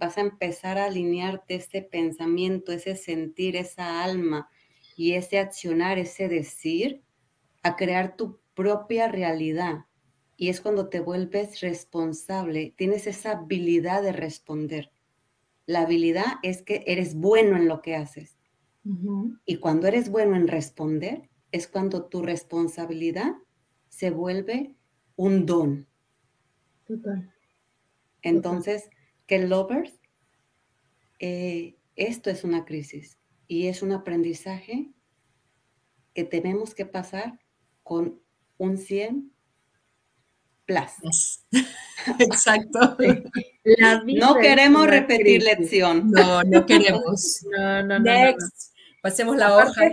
S4: Vas a empezar a alinearte ese pensamiento, ese sentir, esa alma y ese accionar, ese decir, a crear tu propia realidad. Y es cuando te vuelves responsable, tienes esa habilidad de responder. La habilidad es que eres bueno en lo que haces. Y cuando eres bueno en responder, es cuando tu responsabilidad se vuelve un don. Total. Entonces, que lovers, eh, esto es una crisis y es un aprendizaje que tenemos que pasar con un 100 plus.
S3: Exacto.
S4: no queremos repetir lección.
S3: No, no queremos. no, no, Next. Pasemos la hoja.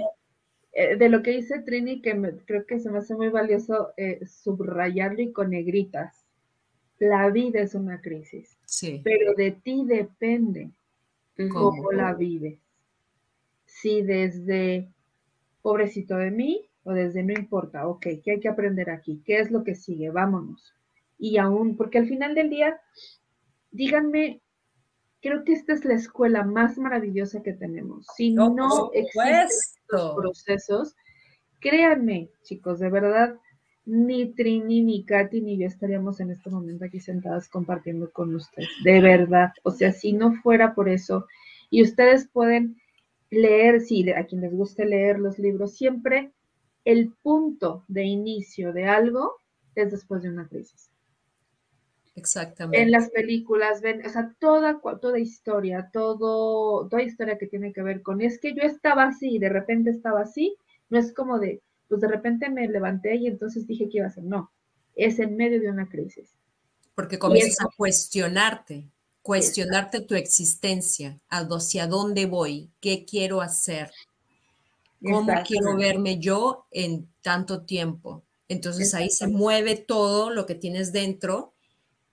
S2: Eh, de lo que dice Trini, que creo que se me hace muy valioso eh, subrayarlo y con negritas. La vida es una crisis, sí. pero de ti depende cómo la vives. Si desde pobrecito de mí o desde no importa, ok, ¿qué hay que aprender aquí? ¿Qué es lo que sigue? Vámonos. Y aún, porque al final del día, díganme creo que esta es la escuela más maravillosa que tenemos. Si no, no existen los procesos, créanme, chicos, de verdad, ni Trini, ni Katy, ni yo estaríamos en este momento aquí sentadas compartiendo con ustedes. De verdad. O sea, si no fuera por eso, y ustedes pueden leer, si a quien les guste leer los libros, siempre el punto de inicio de algo es después de una crisis.
S3: Exactamente.
S2: En las películas, ven, o sea, toda, toda historia, todo, toda historia que tiene que ver con, es que yo estaba así y de repente estaba así, no es como de, pues de repente me levanté y entonces dije que iba a hacer, no, es en medio de una crisis.
S3: Porque comienzas a cuestionarte, cuestionarte tu existencia, hacia dónde voy, qué quiero hacer, cómo quiero verme yo en tanto tiempo. Entonces ahí se mueve todo lo que tienes dentro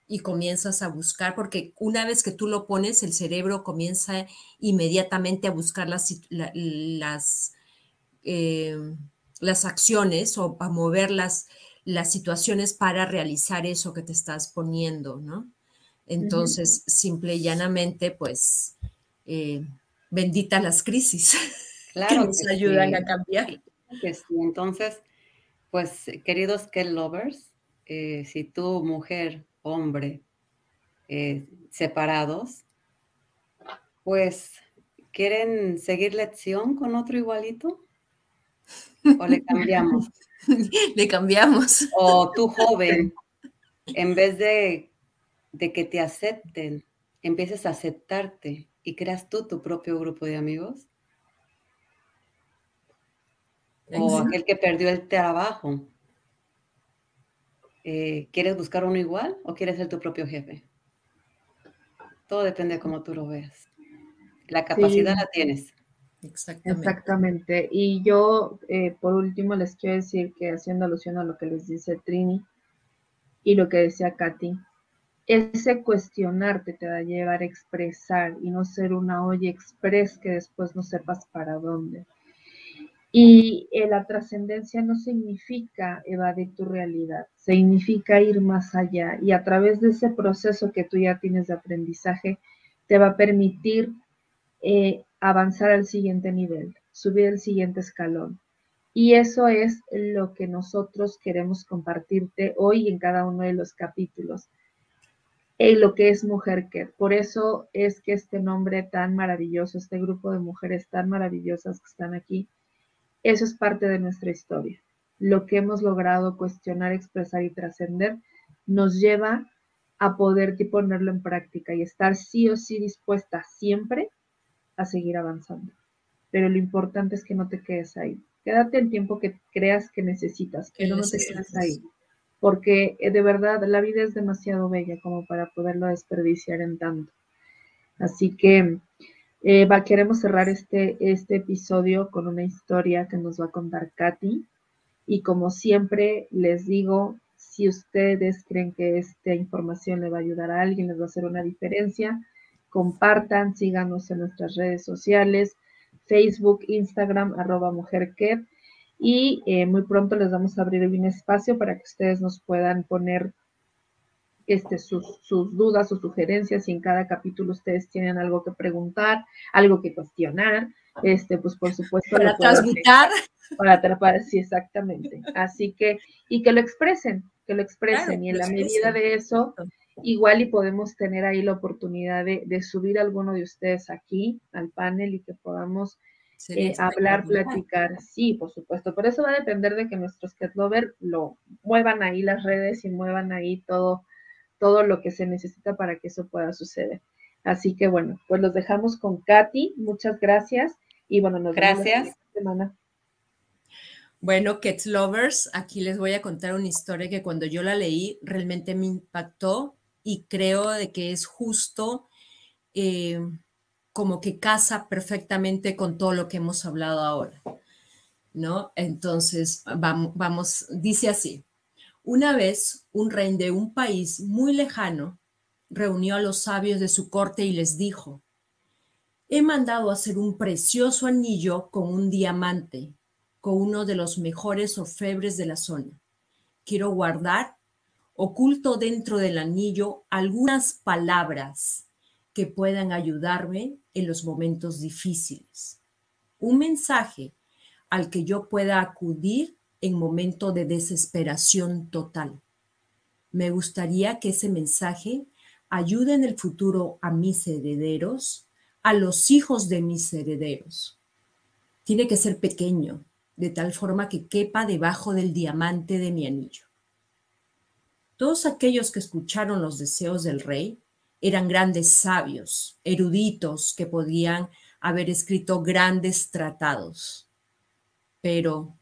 S3: y comienzas a buscar, porque una vez que tú lo pones, el cerebro comienza inmediatamente a buscar las, las, eh, las acciones o a mover las, las situaciones para realizar eso que te estás poniendo, ¿no? Entonces, simple y llanamente, pues, eh, bendita las crisis claro que nos ayudan a cambiar.
S4: Entonces, pues, queridos que lovers, eh, si tú, mujer, hombre eh, separados, pues quieren seguir lección con otro igualito o le cambiamos.
S3: le cambiamos.
S4: O tú joven, en vez de, de que te acepten, empieces a aceptarte y creas tú tu propio grupo de amigos. O aquel que perdió el trabajo eh, ¿quieres buscar uno igual o quieres ser tu propio jefe? Todo depende de cómo tú lo veas. La capacidad la tienes.
S2: Exactamente. Y yo, eh, por último, les quiero decir que haciendo alusión a lo que les dice Trini y lo que decía Katy, ese cuestionarte te va a llevar a expresar y no ser una olla express que después no sepas para dónde. Y eh, la trascendencia no significa evadir tu realidad, significa ir más allá. Y a través de ese proceso que tú ya tienes de aprendizaje, te va a permitir eh, avanzar al siguiente nivel, subir el siguiente escalón. Y eso es lo que nosotros queremos compartirte hoy en cada uno de los capítulos. Y lo que es Mujer que Por eso es que este nombre tan maravilloso, este grupo de mujeres tan maravillosas que están aquí, eso es parte de nuestra historia. Lo que hemos logrado cuestionar, expresar y trascender nos lleva a poder ponerlo en práctica y estar sí o sí dispuesta siempre a seguir avanzando. Pero lo importante es que no te quedes ahí, quédate el tiempo que creas que necesitas, pero no te quedes ahí. Porque eh, de verdad la vida es demasiado bella como para poderlo desperdiciar en tanto. Así que eh, va, queremos cerrar este, este episodio con una historia que nos va a contar Katy. Y como siempre les digo, si ustedes creen que esta información le va a ayudar a alguien, les va a hacer una diferencia, compartan, síganos en nuestras redes sociales, Facebook, Instagram, arroba mujerket. Y eh, muy pronto les vamos a abrir un espacio para que ustedes nos puedan poner este, sus, dudas o sugerencias. Si en cada capítulo ustedes tienen algo que preguntar, algo que cuestionar, este, pues por supuesto.
S3: Para transmutar.
S2: Para atrapar, sí, exactamente. Así que, y que lo expresen, que lo expresen. y en la medida de eso, igual y podemos tener ahí la oportunidad de, subir a alguno de ustedes aquí al panel y que podamos eh, hablar, platicar. Sí, por supuesto. Por eso va a depender de que nuestros cat lover lo muevan ahí las redes y muevan ahí todo, todo lo que se necesita para que eso pueda suceder. Así que bueno, pues los dejamos con Katy. Muchas gracias. Y bueno, nos
S4: vemos la
S2: semana.
S3: Bueno, Cat Lovers, aquí les voy a contar una historia que cuando yo la leí realmente me impactó y creo de que es justo eh, como que casa perfectamente con todo lo que hemos hablado ahora, ¿no? Entonces, vamos, vamos, dice así, una vez un rey de un país muy lejano reunió a los sabios de su corte y les dijo, he mandado hacer un precioso anillo con un diamante con uno de los mejores orfebres de la zona. Quiero guardar, oculto dentro del anillo, algunas palabras que puedan ayudarme en los momentos difíciles. Un mensaje al que yo pueda acudir en momento de desesperación total. Me gustaría que ese mensaje ayude en el futuro a mis herederos, a los hijos de mis herederos. Tiene que ser pequeño, de tal forma que quepa debajo del diamante de mi anillo. Todos aquellos que escucharon los deseos del rey eran grandes sabios, eruditos que podían haber escrito grandes tratados. Pero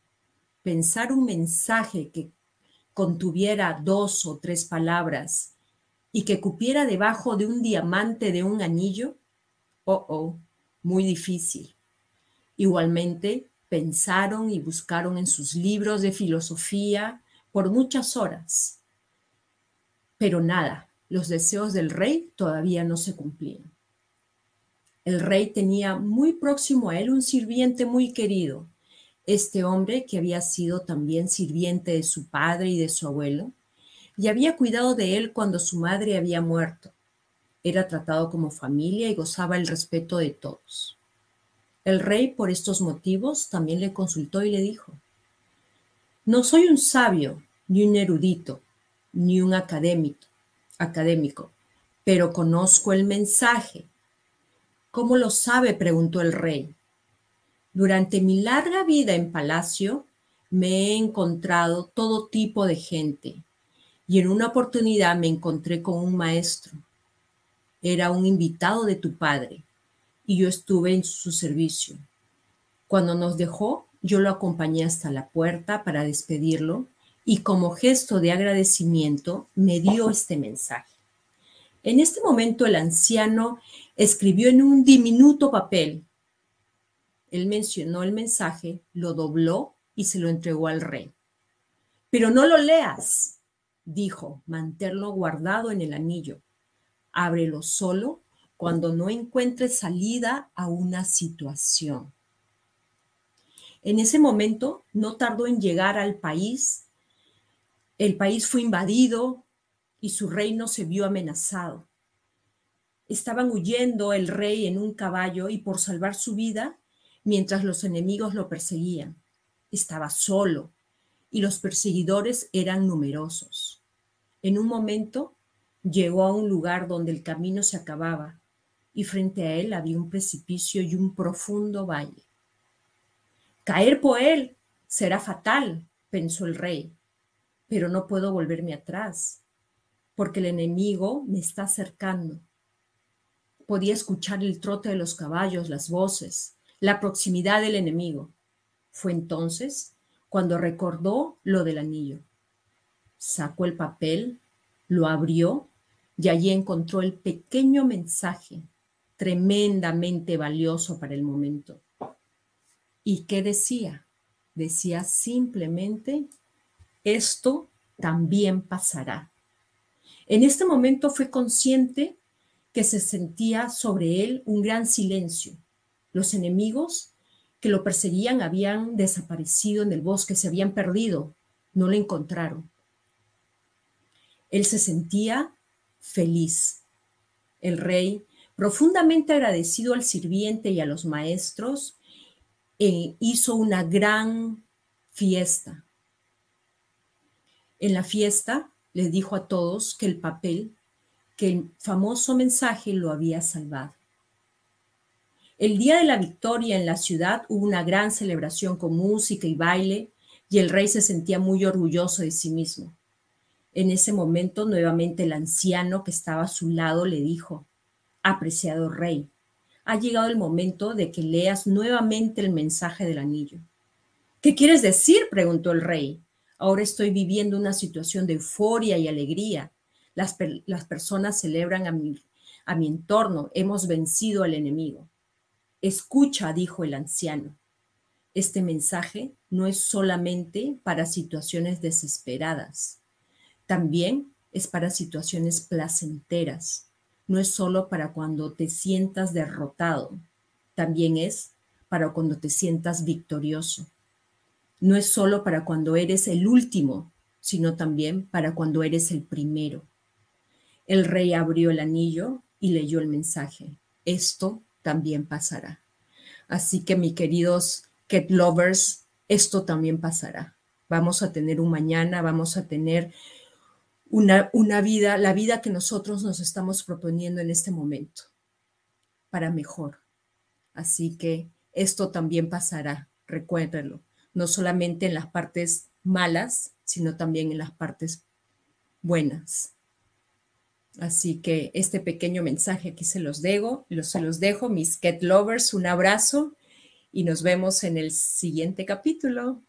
S3: pensar un mensaje que contuviera dos o tres palabras y que cupiera debajo de un diamante de un anillo, oh, oh, muy difícil. Igualmente, pensaron y buscaron en sus libros de filosofía por muchas horas. Pero nada, los deseos del rey todavía no se cumplían. El rey tenía muy próximo a él un sirviente muy querido, este hombre que había sido también sirviente de su padre y de su abuelo, y había cuidado de él cuando su madre había muerto. Era tratado como familia y gozaba el respeto de todos. El rey, por estos motivos, también le consultó y le dijo, no soy un sabio, ni un erudito, ni un académico, académico, pero conozco el mensaje. ¿Cómo lo sabe? preguntó el rey. Durante mi larga vida en palacio me he encontrado todo tipo de gente y en una oportunidad me encontré con un maestro. Era un invitado de tu padre y yo estuve en su servicio. Cuando nos dejó, yo lo acompañé hasta la puerta para despedirlo y como gesto de agradecimiento me dio este mensaje. En este momento el anciano escribió en un diminuto papel. Él mencionó el mensaje, lo dobló y se lo entregó al rey. Pero no lo leas, dijo, manténlo guardado en el anillo. Ábrelo solo cuando no encuentre salida a una situación. En ese momento no tardó en llegar al país. El país fue invadido y su reino se vio amenazado. Estaban huyendo el rey en un caballo y por salvar su vida, mientras los enemigos lo perseguían. Estaba solo y los perseguidores eran numerosos. En un momento llegó a un lugar donde el camino se acababa y frente a él había un precipicio y un profundo valle. Caer por él será fatal, pensó el rey, pero no puedo volverme atrás, porque el enemigo me está acercando. Podía escuchar el trote de los caballos, las voces, la proximidad del enemigo. Fue entonces cuando recordó lo del anillo. Sacó el papel, lo abrió y allí encontró el pequeño mensaje tremendamente valioso para el momento. ¿Y qué decía? Decía simplemente, esto también pasará. En este momento fue consciente que se sentía sobre él un gran silencio. Los enemigos que lo perseguían habían desaparecido en el bosque, se habían perdido, no lo encontraron. Él se sentía feliz. El rey, profundamente agradecido al sirviente y a los maestros, eh, hizo una gran fiesta. En la fiesta le dijo a todos que el papel, que el famoso mensaje lo había salvado. El día de la victoria en la ciudad hubo una gran celebración con música y baile y el rey se sentía muy orgulloso de sí mismo. En ese momento nuevamente el anciano que estaba a su lado le dijo, apreciado rey, ha llegado el momento de que leas nuevamente el mensaje del anillo. ¿Qué quieres decir? preguntó el rey. Ahora estoy viviendo una situación de euforia y alegría. Las, personas celebran a a mi entorno. Hemos vencido al enemigo. Escucha, dijo el anciano. Este mensaje no es solamente para situaciones desesperadas. También es para situaciones placenteras. No es solo para cuando te sientas derrotado. También es para cuando te sientas victorioso no es solo para cuando eres el último, sino también para cuando eres el primero. El rey abrió el anillo y leyó el mensaje. Esto también pasará. Así que, mis queridos cat lovers, esto también pasará. Vamos a tener un mañana, vamos a tener una, una vida, la vida que nosotros nos estamos proponiendo en este momento, para mejor. Así que esto también pasará, recuérdenlo no solamente en las partes malas, sino también en las partes buenas. Así que este pequeño mensaje aquí se los dejo, se los dejo, mis cat lovers, un abrazo y nos vemos en el siguiente capítulo.